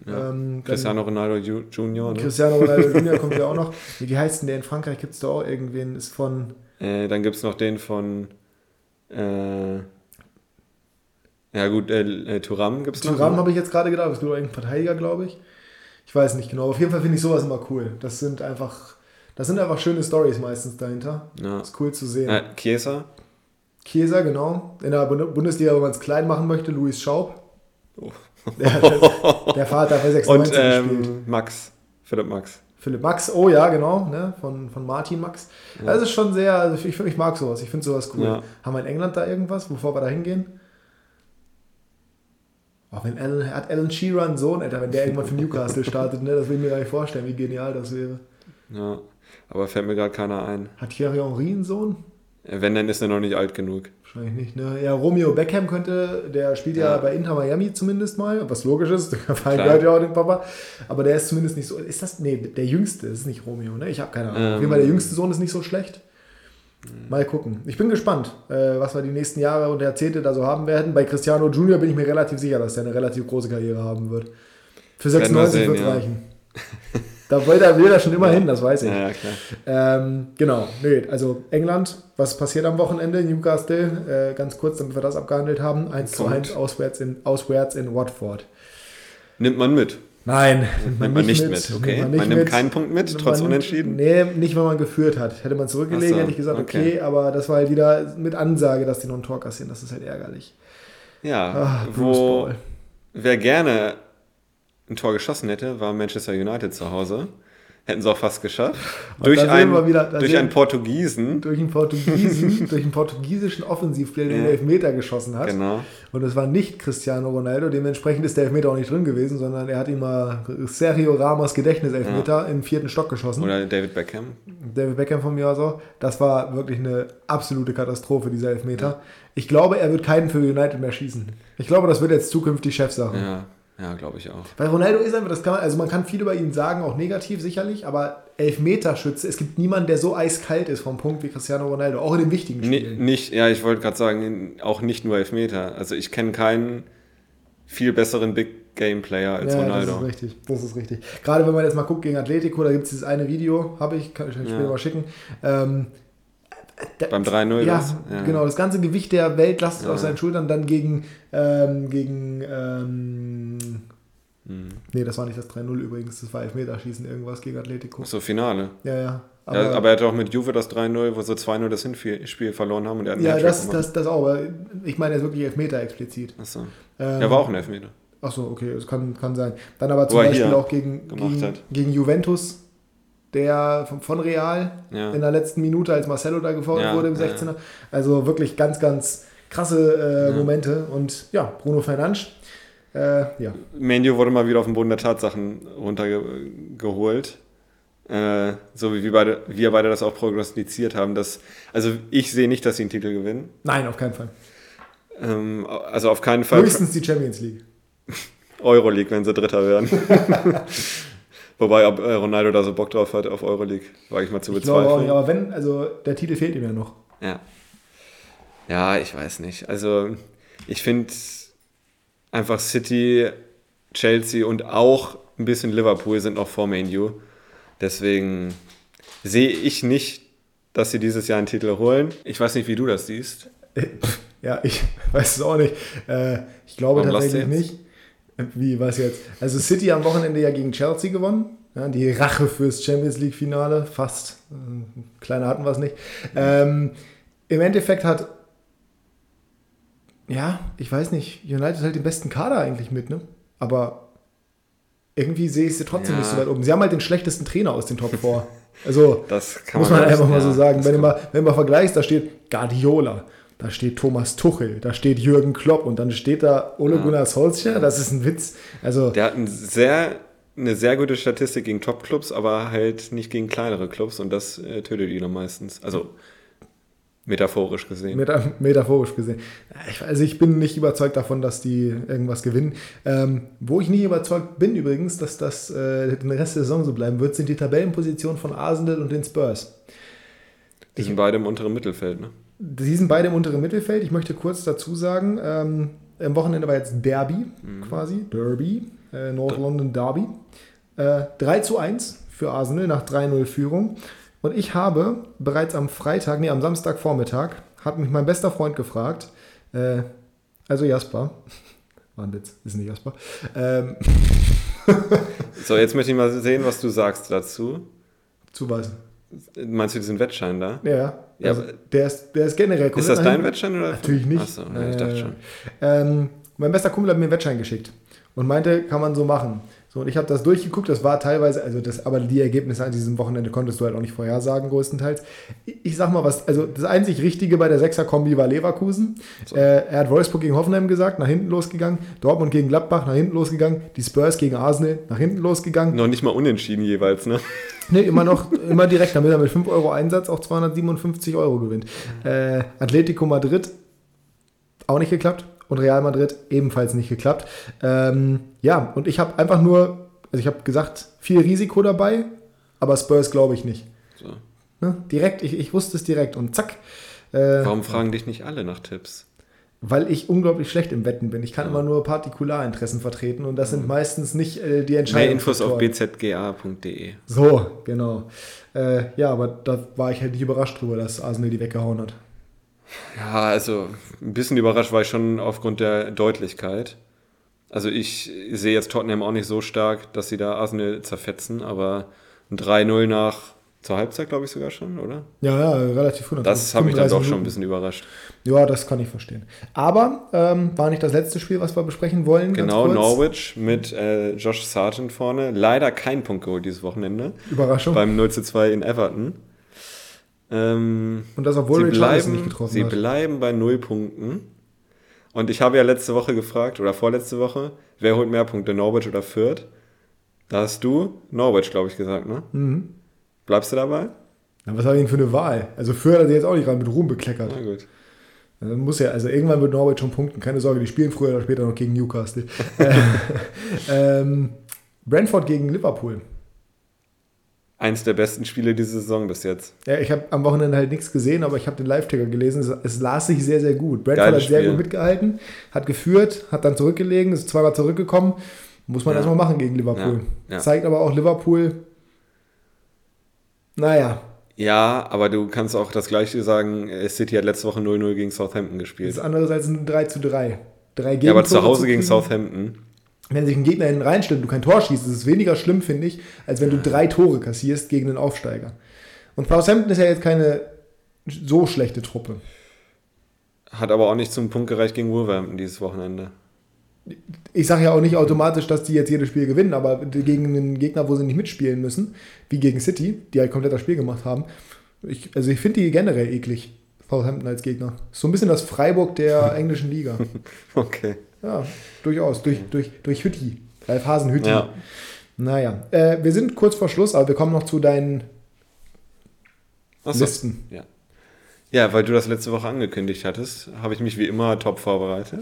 Ja. Ähm, Cristiano Ronaldo Ju- Junior, ne? Cristiano Ronaldo Junior kommt ja auch noch. Wie, heißt denn der in Frankreich? Gibt es da auch irgendwen? Ist von. Äh, dann gibt es noch den von. Äh, ja, gut, äh, äh, Turam gibt es noch. Thuram ne? habe ich jetzt gerade gedacht, das ist nur irgendein Verteidiger, glaube ich. Ich weiß nicht genau. Auf jeden Fall finde ich sowas immer cool. Das sind einfach, das sind einfach schöne Stories meistens dahinter. Ja. Ist cool zu sehen. Äh, Chiesa. Kieser, genau. In der Bund- Bundesliga, wenn man es klein machen möchte, Luis Schaub. Oh. Der, der, Vater bei 96 Und gespielt. ähm, Max. Philipp Max. Philipp Max, oh ja, genau, ne? von, von Martin Max. Das ist schon sehr, also ich, ich mag sowas, ich finde sowas cool. Ja. Haben wir in England da irgendwas, bevor wir da hingehen? Auch wenn Alan, hat Alan Shearer einen Sohn, Alter, wenn der irgendwann für Newcastle startet, ne? das will ich mir gar nicht vorstellen, wie genial das wäre. Ja. Aber fällt mir gerade keiner ein. Hat Thierry Henry einen Sohn? Wenn, dann ist er noch nicht alt genug. Wahrscheinlich nicht, ne? Ja, Romeo Beckham könnte, der spielt ja, Ja. bei Inter Miami zumindest mal, was logisch ist, der Verein gehört ja auch dem Papa, aber der ist zumindest nicht so, ist das, nee, der Jüngste, das ist nicht Romeo, ne? Ich habe keine Ahnung. Auf jeden Ähm. Fall der jüngste Sohn ist nicht so schlecht. Mal gucken. Ich bin gespannt, äh, was wir die nächsten Jahre und Jahrzehnte da so haben werden. Bei Cristiano Junior bin ich mir relativ sicher, dass er eine relativ große Karriere haben wird. Für Werden wir 96 sehen, wird es ja. reichen. Da will er, will er schon immer hin, das weiß ich. Ja. Ähm, genau, nee, also England, was passiert am Wochenende? Newcastle, äh, ganz kurz, damit wir das abgehandelt haben. 1 zu Kommt. 1 auswärts in, auswärts in Watford. Nimmt man mit. Nein, Nimmt man nicht mit, okay? Nimmt Man, nicht nimmt mit. keinen Punkt mit, Nimmt trotz man- Unentschieden. Nee, nicht, wenn man geführt hat. Hätte man zurückgelegt, Ach so, hätte ich gesagt, okay. okay. aber das war halt wieder mit Ansage, dass die noch ein Tor kassieren. Das ist halt ärgerlich. Ja, Bruce wo wer gerne ein Tor geschossen hätte, war Manchester United zu Hause. Hätten sie auch fast geschafft. Und durch einen, wieder- durch einen Portugiesen. Durch einen Portugiesen, durch einen portugiesischen Offensivspieler, der den Ja. Elfmeter geschossen hat. Genau. Und es war nicht Cristiano Ronaldo, dementsprechend ist der Elfmeter auch nicht drin gewesen, sondern er hat ihm mal Sergio Ramos Gedächtniselfmeter im vierten Stock geschossen. Oder David Beckham. David Beckham von mir aus auch. Das war wirklich eine absolute Katastrophe, dieser Elfmeter. Ich glaube, er wird keinen für United mehr schießen. Ich glaube, das wird jetzt zukünftig Chefsache. Ja, ja glaube ich auch. Weil Ronaldo ist einfach, das kann man, also man kann viel über ihn sagen, auch negativ sicherlich, aber Elfmeterschütze, es gibt niemanden, der so eiskalt ist vom Punkt wie Cristiano Ronaldo, auch in den wichtigen Spielen. nicht, ja, ich wollte gerade sagen, auch nicht nur Elfmeter. Also ich kenne keinen viel besseren Big Game Player als ja, Ronaldo. das ist richtig. Das ist richtig. Gerade wenn man jetzt mal guckt gegen Atletico, da gibt es dieses eine Video, habe ich, kann ich euch später Ja. mal schicken. Ähm, da- Beim 3-0 Ja? Ja. genau. Das ganze Gewicht der Welt lastet Ja. auf seinen Schultern dann gegen, ähm, gegen ähm, Hm. nee, das war nicht das 3-0 übrigens, das war Elfmeterschießen, irgendwas gegen Atletico. So, Finale. Ja, ja. Aber, ja, aber er hatte auch mit Juve das 3-0, wo sie 2-0 das Hinspiel verloren haben und er hat ja, das, gemacht. das, das auch, aber ich meine jetzt wirklich Elfmeter explizit. Achso. Ähm, Ja, war auch ein Elfmeter. Achso, okay, das kann, kann sein. Dann aber zum er Beispiel hier auch gegen, gegen, gegen Juventus, der von, Real Ja. in der letzten Minute, als Marcelo da gefault Ja, wurde im ja, 16er. Also wirklich ganz, ganz krasse äh. Momente. Und ja, Bruno Fernandes, äh, ja. Menu wurde mal wieder auf den Boden der Tatsachen runtergeholt. Äh, so wie, wir beide, wir beide das auch prognostiziert haben. Dass, also ich sehe nicht, dass sie einen Titel gewinnen. Nein, auf keinen Fall. Ähm, also auf keinen Fall Höchstens die Champions League. Euroleague, wenn sie Dritter werden. Wobei, ob äh, Ronaldo da so Bock drauf hat auf Euroleague, wage ich mal zu Ich bezweifeln. aber wenn, also der Titel fehlt ihm ja noch. Ja. Ja, ich weiß nicht. Also, ich finde einfach City, Chelsea und auch ein bisschen Liverpool sind noch vor Man U. Deswegen sehe ich nicht, dass sie dieses Jahr einen Titel holen. Ich weiß nicht, wie du das siehst. Ja, ich weiß es auch nicht. Äh, ich glaube Warum tatsächlich nicht. Wie, was jetzt? Also City am Wochenende ja gegen Chelsea gewonnen. Ja, die Rache fürs Champions League-Finale, fast. Äh, kleiner hatten wir es nicht. Ähm, Im Endeffekt hat, ja, ich weiß nicht, United halt den besten Kader eigentlich mit, ne? Aber irgendwie sehe ich sie trotzdem Ja. nicht so weit oben. Sie haben halt den schlechtesten Trainer aus den Top 4. Also, Das muss man ich, einfach mal so sagen. Wenn du, mal, wenn du mal vergleichst, da steht Guardiola, da steht Thomas Tuchel, da steht Jürgen Klopp und dann steht da Ole Ja. Gunnar Solskjaer. Das ist ein Witz. Also, Der hat ein sehr, eine sehr gute Statistik gegen Top-Clubs, aber halt nicht gegen kleinere Clubs und das äh, tötet ihn am meistens. Also metaphorisch gesehen. meta metaphorisch gesehen. Ich, also ich bin nicht überzeugt davon, dass die irgendwas gewinnen. Ähm, wo ich nicht überzeugt bin übrigens, dass das äh, den Rest der Saison so bleiben wird, sind die Tabellenpositionen von Arsenal und den Spurs. Die sind beide im unteren Mittelfeld, ne? Die sind beide im unteren Mittelfeld. Ich möchte kurz dazu sagen, ähm, am Wochenende war jetzt Derby quasi, Derby, äh, North London Derby. Äh, 3 zu 1 für Arsenal nach 3-0 Führung. Und ich habe bereits am Freitag, nee, am Samstagvormittag, hat mich mein bester Freund gefragt, äh, also Jasper, war ein Witz, ist nicht Jasper, ähm, So, jetzt möchte ich mal sehen, was du sagst dazu. zu was? Meinst du diesen Wettschein da? Ja, Ja, also der, ist, der ist generell Ist komplett das dein Wettschein oder? Natürlich nicht. Achso, ja, ich dachte Äh, schon. Ähm, mein bester Kumpel hat mir einen Wettschein geschickt und meinte, kann man so machen. So, und ich habe das durchgeguckt, das war teilweise, also das, aber die Ergebnisse an diesem Wochenende konntest du halt auch nicht vorhersagen, größtenteils. Ich, ich sag mal was, also das einzig Richtige bei der Sechser-Kombi war Leverkusen. So. Äh, er hat Wolfsburg gegen Hoffenheim gesagt, nach hinten losgegangen. Dortmund gegen Gladbach, nach hinten losgegangen. Die Spurs gegen Arsenal, nach hinten losgegangen. Noch nicht mal unentschieden jeweils, ne? Nee, immer noch, immer direkt, damit er mit 5 Euro Einsatz auch 257 Euro gewinnt. Äh, Atletico Madrid, auch nicht geklappt. Und Real Madrid ebenfalls nicht geklappt. Ähm, ja, und ich habe einfach nur, also ich habe gesagt, viel Risiko dabei, aber Spurs glaube ich nicht. So. Ne? Direkt, ich, ich wusste es direkt und zack. Äh, Warum fragen dich nicht alle nach Tipps? Weil ich unglaublich schlecht im Wetten bin. Ich kann immer nur Partikularinteressen vertreten und das sind meistens nicht äh, die Entscheidungen. Mehr Infos auf bzga.de. So, genau. Äh, ja, aber da war ich halt nicht überrascht drüber, dass Arsenal die weggehauen hat. Ja, also ein bisschen überrascht war ich schon aufgrund der Deutlichkeit. Also ich sehe jetzt Tottenham auch nicht so stark, dass sie da Arsenal zerfetzen, aber ein 3-0 nach zur Halbzeit, glaube ich sogar schon, oder? Ja, ja, relativ früh. Das hat mich dann 35 doch schon ein Minuten. bisschen überrascht. Ja, das kann ich verstehen. Aber ähm, war nicht das letzte Spiel, was wir besprechen wollen. Genau. Norwich mit äh, Josh Sargent vorne. Leider kein Punkt geholt dieses Wochenende. Überraschung. Beim 0 zu 2 in Everton. Ähm, Und das, obwohl sie, bleiben, nicht getroffen sie hat. bleiben bei 0 Punkten. Und ich habe ja letzte Woche gefragt, oder vorletzte Woche, wer holt mehr Punkte, Norwich oder Fürth? Da hast du Norwich, glaube ich, gesagt, ne? Mhm. Bleibst du dabei? Na, was habe ich denn für eine Wahl? Also Fürth hat sich jetzt auch nicht gerade mit Ruhm bekleckert. Na gut. Also muss ja, also irgendwann wird Norwich schon punkten. Keine Sorge, die spielen früher oder später noch gegen Newcastle. Äh, ähm, Brentford gegen Liverpool. Eins der besten Spiele diese Saison bis jetzt. Ja, ich habe am Wochenende halt nichts gesehen, aber ich habe den Live-Ticker gelesen. Es, es las sich sehr, sehr gut. Brentford Geiles hat sehr Spiel. gut mitgehalten, hat geführt, hat dann zurückgelegen, ist zweimal zurückgekommen. Muss man Ja. erstmal machen gegen Liverpool. Ja, ja. Zeigt aber auch Liverpool, naja, Ja, aber du kannst auch das Gleiche sagen. äh, City hat letzte Woche 0-0 gegen Southampton ist gespielt. anderes als ein 3 zu 3. Drei Ja, aber zu Gegentore Hause gegen kriegen. Southampton. Wenn sich ein Gegner hinten reinstellt und du kein Tor schießt, ist es weniger schlimm, finde ich, als wenn du drei Tore kassierst gegen einen Aufsteiger. Und Southampton ist ja jetzt keine so schlechte Truppe. Hat aber auch nicht zum Punkt gereicht gegen Wolverhampton dieses Wochenende. Ich sage ja auch nicht automatisch, dass die jetzt jedes Spiel gewinnen, aber gegen einen Gegner, wo sie nicht mitspielen müssen, wie gegen City, die halt komplett das Spiel gemacht haben. Ich, also ich finde die generell eklig, Southampton als Gegner. So ein bisschen das Freiburg der englischen Liga. Okay. Ja, durchaus. Durch, durch, durch Hütti. Ralf Hasen Hütti. Ja. Naja, äh, wir sind kurz vor Schluss, aber wir kommen noch zu deinen Achso. Listen. Ja. ja, weil du das letzte Woche angekündigt hattest, habe ich mich wie immer top vorbereitet.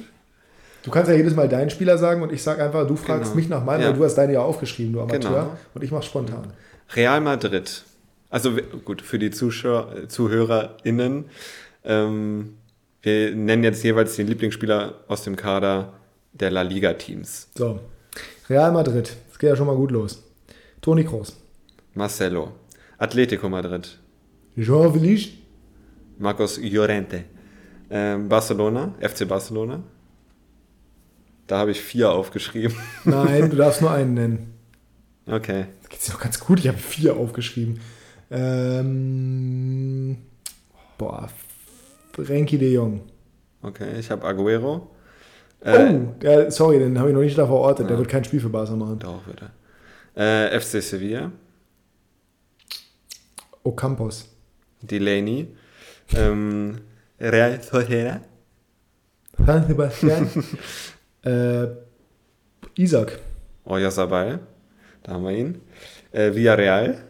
Du kannst ja jedes Mal deinen Spieler sagen und ich sage einfach, du fragst Genau. mich nach meinem, Ja. weil du hast deine ja aufgeschrieben, du Amateur. Genau. Und ich mache spontan. Real Madrid. Also gut, für die Zuschauer, ZuhörerInnen. Ähm, wir nennen jetzt jeweils den Lieblingsspieler aus dem Kader der La Liga-Teams. So. Real Madrid. Das geht ja schon mal gut los. Toni Kroos. Marcelo. Atletico Madrid. Jean Villich. Marcos Llorente. Ähm, Barcelona. FC Barcelona. Da habe ich vier aufgeschrieben. Nein, du darfst nur einen nennen. Okay. Das geht's dir doch ganz gut. Ich habe vier aufgeschrieben. Ähm, boah. Renki de Jong. Okay, ich habe Aguero. Äh, oh, ja, sorry, den habe ich noch nicht da verortet. Der Ja. wird kein Spiel für Barca machen. Doch, bitte. Äh, FC Sevilla. Ocampos. Delaney. Ähm, Real Sociedad. San Sebastian. äh, Isaac. Oyarzabal. Da haben wir ihn. Äh, Villarreal.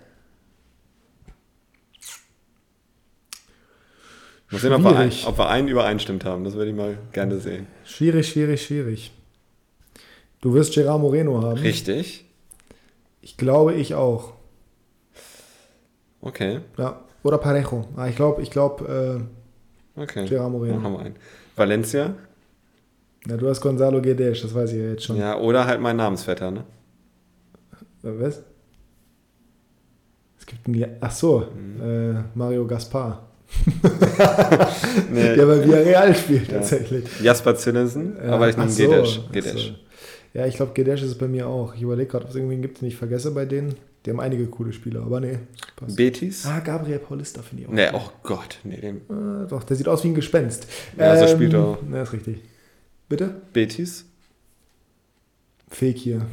Mal sehen, ob wir, ein, ob wir einen übereinstimmt haben. Das würde ich mal gerne sehen. Schwierig, schwierig, schwierig. Du wirst Gerard Moreno haben. Richtig. Ich glaube, ich auch. Okay. Ja. Oder Parejo. Ah, ich glaube, ich glaube, Okay. äh, Gerard Dann Moreno. haben wir einen. Valencia. Ja, du hast Gonzalo Guedes, das weiß ich ja jetzt schon. Ja, oder halt mein Namensvetter, ne? Äh, Was? Es gibt einen. Ach so, Mhm. äh, Mario Gaspar. Nee, Der bei Villarreal spielt Ja. tatsächlich. Jasper Zinnessen, Ja, aber ich nehme so, Gedesch. Gedesch. so. Ja, ich glaube, Gedesch ist es bei mir auch. Ich überlege gerade, ob es irgendwen gibt, den ich vergesse bei denen. Die haben einige coole Spieler, aber nee. Passt. Betis? Ah, Gabriel Paulista finde ich auch. Ne, oh Gott. Nee, den Ah, doch, der sieht aus wie ein Gespenst. Ja, so spielt er auch. Ja, ist richtig. Bitte? Betis? Fake hier.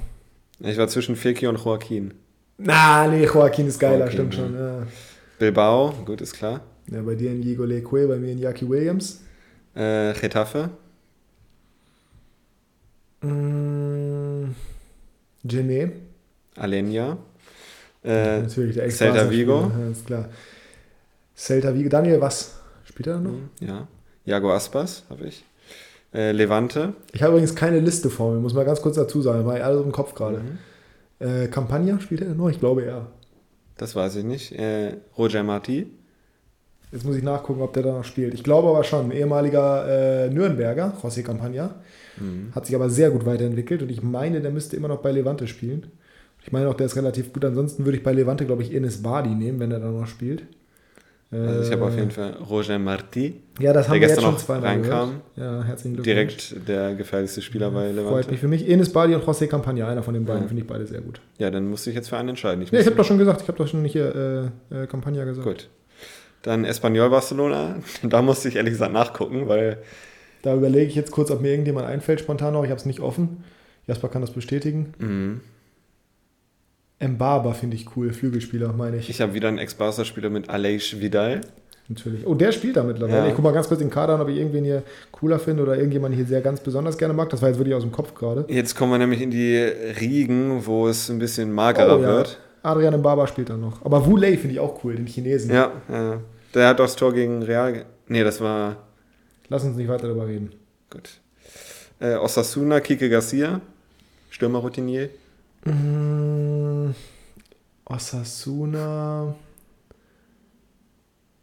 Ich war zwischen Fekir und Joaquin. Na, nee, Joaquin ist geiler, Joaquin, stimmt ja. schon. Ja. Bilbao, gut, ist klar. ja, bei dir in Diego Leque, bei mir in Jackie Williams. Äh, Getafe? Mm, Genet. Alenia. Äh, Natürlich, der Celta Ex-Barca-Spieler, Vigo. Ja, ist klar. Celta Vigo. Daniel, was? Spielt er noch? Ja. Jago Aspas habe ich. Äh, Levante. Ich habe übrigens keine Liste vor mir, muss mal ganz kurz dazu sagen. War alles im Kopf gerade. Mhm. Äh, Campagna spielt er noch? Ich glaube ja. Das weiß ich nicht. Äh, Roger Marti. Jetzt muss ich nachgucken, ob der da noch spielt. Ich glaube aber schon. Ehemaliger äh, Nürnberger, José Campagna. Mhm. Hat sich aber sehr gut weiterentwickelt und ich meine, der müsste immer noch bei Levante spielen. Ich meine auch, der ist relativ gut. Ansonsten würde ich bei Levante, glaube ich, Enes Badi nehmen, wenn er da noch spielt. Also ich habe auf Äh, jeden Fall Roger Marti. Ja, das haben der wir jetzt gestern schon noch reinkam. Ja, herzlichen Glückwunsch. Direkt der gefährlichste Spieler bei Freut Levante. mich für mich. Enes Badi und José Campagna, einer von den beiden, Ja. finde ich beide sehr gut. Ja, dann musste ich jetzt für einen entscheiden. Ich Ja, ich habe doch schon gesagt, ich habe doch schon hier äh, äh, Campagna gesagt. Gut. Dann Espanyol Barcelona. Da musste ich ehrlich gesagt nachgucken, weil Da überlege ich jetzt kurz, ob mir irgendjemand einfällt spontan noch. Ich habe es nicht offen. Jasper kann das bestätigen. mh, Mbaba finde ich cool, Flügelspieler, meine ich. ich habe wieder einen Ex-Barca-Spieler mit Aleix Vidal. Natürlich. Oh, der spielt da mittlerweile. Ja. Ich gucke mal ganz kurz in den Kader an, ob ich irgendwen hier cooler finde oder irgendjemanden hier sehr ganz besonders gerne mag. Das war jetzt wirklich aus dem Kopf gerade. Jetzt kommen wir nämlich in die Riegen, wo es ein bisschen magerer Oh, ja. wird. Adrian Mbaba spielt da noch. Aber Wu Lei finde ich auch cool, den Chinesen. Ja, äh, der hat das Tor gegen Real. Nee, das war. Lass uns nicht weiter darüber reden. Gut. Äh, Osasuna, Kike Garcia, Stürmerroutinier. Mm, Osasuna.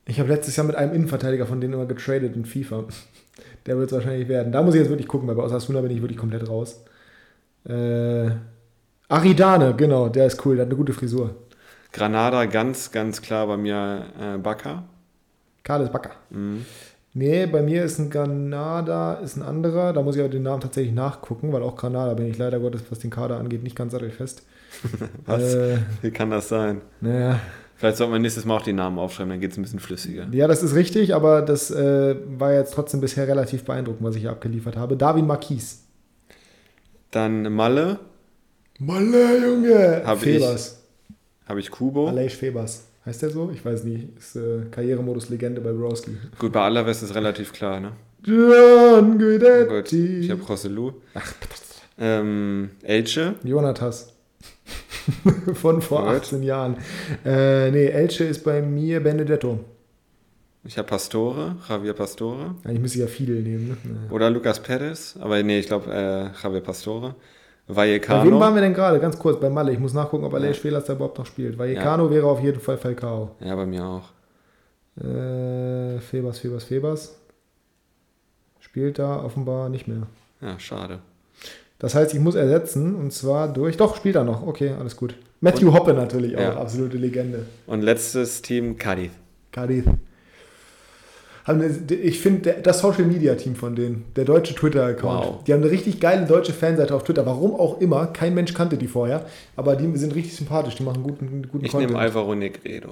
Ich habe letztes Jahr mit einem Innenverteidiger von denen immer getradet in FIFA. Der wird es wahrscheinlich werden. Da muss ich jetzt wirklich gucken, weil bei Osasuna bin ich wirklich komplett raus. Äh, Aridane, genau, der ist cool, der hat eine gute Frisur. Granada, ganz, ganz klar bei mir äh, Bakker. Carles Backer. Mhm. Nee, bei mir ist ein Granada, ist ein anderer. Da muss ich aber den Namen tatsächlich nachgucken, weil auch Granada bin ich leider Gottes, was den Kader angeht, nicht ganz sattelfest. Was? Äh, Wie kann das sein? naja, Vielleicht sollte man nächstes Mal auch die Namen aufschreiben, dann geht es ein bisschen flüssiger. Ja, das ist richtig, aber das äh, war jetzt trotzdem bisher relativ beeindruckend, was ich hier abgeliefert habe. Darwin Marquis. Dann Malle, Malle, Junge! Hab Febers. habe ich Kubo. Aleix Febers. Heißt der so? Ich weiß nicht. Ist äh, Karrieremodus Legende bei Browski. Gut, bei Alaves ist relativ klar, ne? John Guidetti. ich habe Rosselu. Ähm, Elche, Jonatas. Von vor Gut. 18 Jahren. Äh, nee, Elche ist bei mir Benedetto. ich habe Pastore, Javier Pastore. Eigentlich müsste ich ja Fidel nehmen. Ne? Oder Lucas Perez, aber nee, ich glaube äh, Javier Pastore. Bei wem Vallecano. waren wir denn gerade? Ganz kurz, bei Malle. Ich muss nachgucken, ob Aleix Fehlers da überhaupt noch spielt. Vallecano wäre auf jeden Fall Falcao. Ja, bei mir auch. Äh, Febers, Febers, Febers. Spielt da offenbar nicht mehr. Ja, schade. Das heißt, ich muss ersetzen und zwar durch. Doch, spielt er noch. Okay, alles gut. Matthew Hoppe natürlich auch, Ja. absolute Legende. Und letztes Team Cadiz. Cardiff. Haben eine- Ich finde, das Social Media Team von denen, der deutsche Twitter-Account, Wow. die haben eine richtig geile deutsche Fanseite auf Twitter. Warum auch immer, kein Mensch kannte die vorher, aber die sind richtig sympathisch, die machen guten, guten Ich nehme Alvaro Negredo.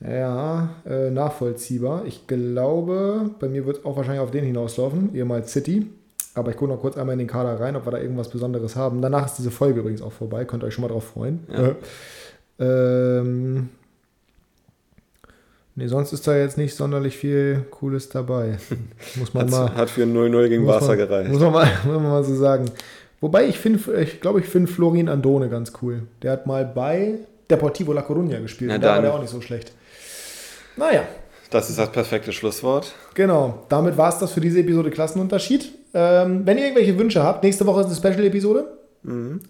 Ja, äh, nachvollziehbar. Ich glaube, bei mir wird es auch wahrscheinlich auf den hinauslaufen, ehemals City. Aber ich gucke noch kurz einmal in den Kader rein, ob wir da irgendwas Besonderes haben. Danach ist diese Folge übrigens auch vorbei, könnt ihr euch schon mal drauf freuen. Ja. Äh, ähm, nee, sonst ist da jetzt nicht sonderlich viel Cooles dabei. Muss man Hat, mal. hat für 0-0 gegen Barca man, gereicht. Muss man mal, muss man mal so sagen. Wobei ich finde, ich glaube, ich finde Florin Andone ganz cool. Der hat mal bei Deportivo La Coruña gespielt. Na und da war der auch nicht so schlecht. Naja, Das ist das perfekte Schlusswort. genau. Damit war es das für diese Episode Klassenunterschied. Ähm, wenn ihr irgendwelche Wünsche habt, nächste Woche ist eine Special-Episode. Ähm,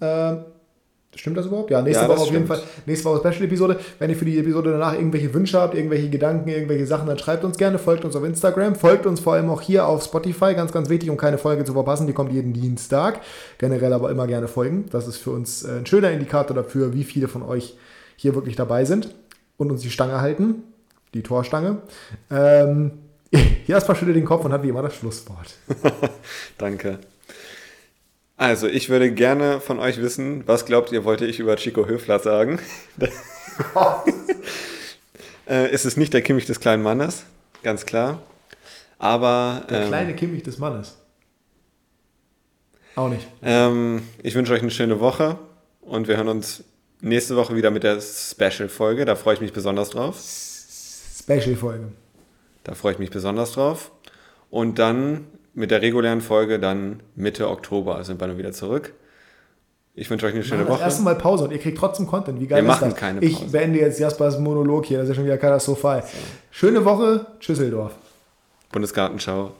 stimmt das überhaupt? Ja, nächste Ja, Woche auf jeden stimmt. Fall. Nächste Woche Special-Episode. Wenn ihr für die Episode danach irgendwelche Wünsche habt, irgendwelche Gedanken, irgendwelche Sachen, dann schreibt uns gerne, folgt uns auf Instagram, folgt uns vor allem auch hier auf Spotify, ganz, ganz wichtig, um keine Folge zu verpassen. Die kommt jeden Dienstag. Generell aber immer gerne folgen. Das ist für uns äh, ein schöner Indikator dafür, wie viele von euch hier wirklich dabei sind und uns die Stange halten. Die Torstange. Ähm, Jasper schüttelt den Kopf und hat wie immer das Schlusswort. Danke. Also, ich würde gerne von euch wissen, was glaubt ihr, wollte ich über Chico Höfler sagen? äh, ist es nicht der Kimmich des kleinen Mannes, ganz klar. Aber Der ähm, kleine Kimmich des Mannes. Auch nicht. ähm, ich wünsche euch eine schöne Woche und wir hören uns nächste Woche wieder mit der Special-Folge. Da freue ich mich besonders drauf. Special-Folge. Da freue ich mich besonders drauf. Und dann mit der regulären Folge dann Mitte Oktober sind wir dann wieder zurück. Ich wünsche euch eine schöne machen das Woche. erste Mal Pause und ihr kriegt trotzdem Content. Wie geil Wir ist machen das? keine Ich Pause. beende jetzt Jaspers Monolog hier, das ist ja schon wieder katastrophal. Schöne Woche, Tschüsseldorf. Bundesgartenschau.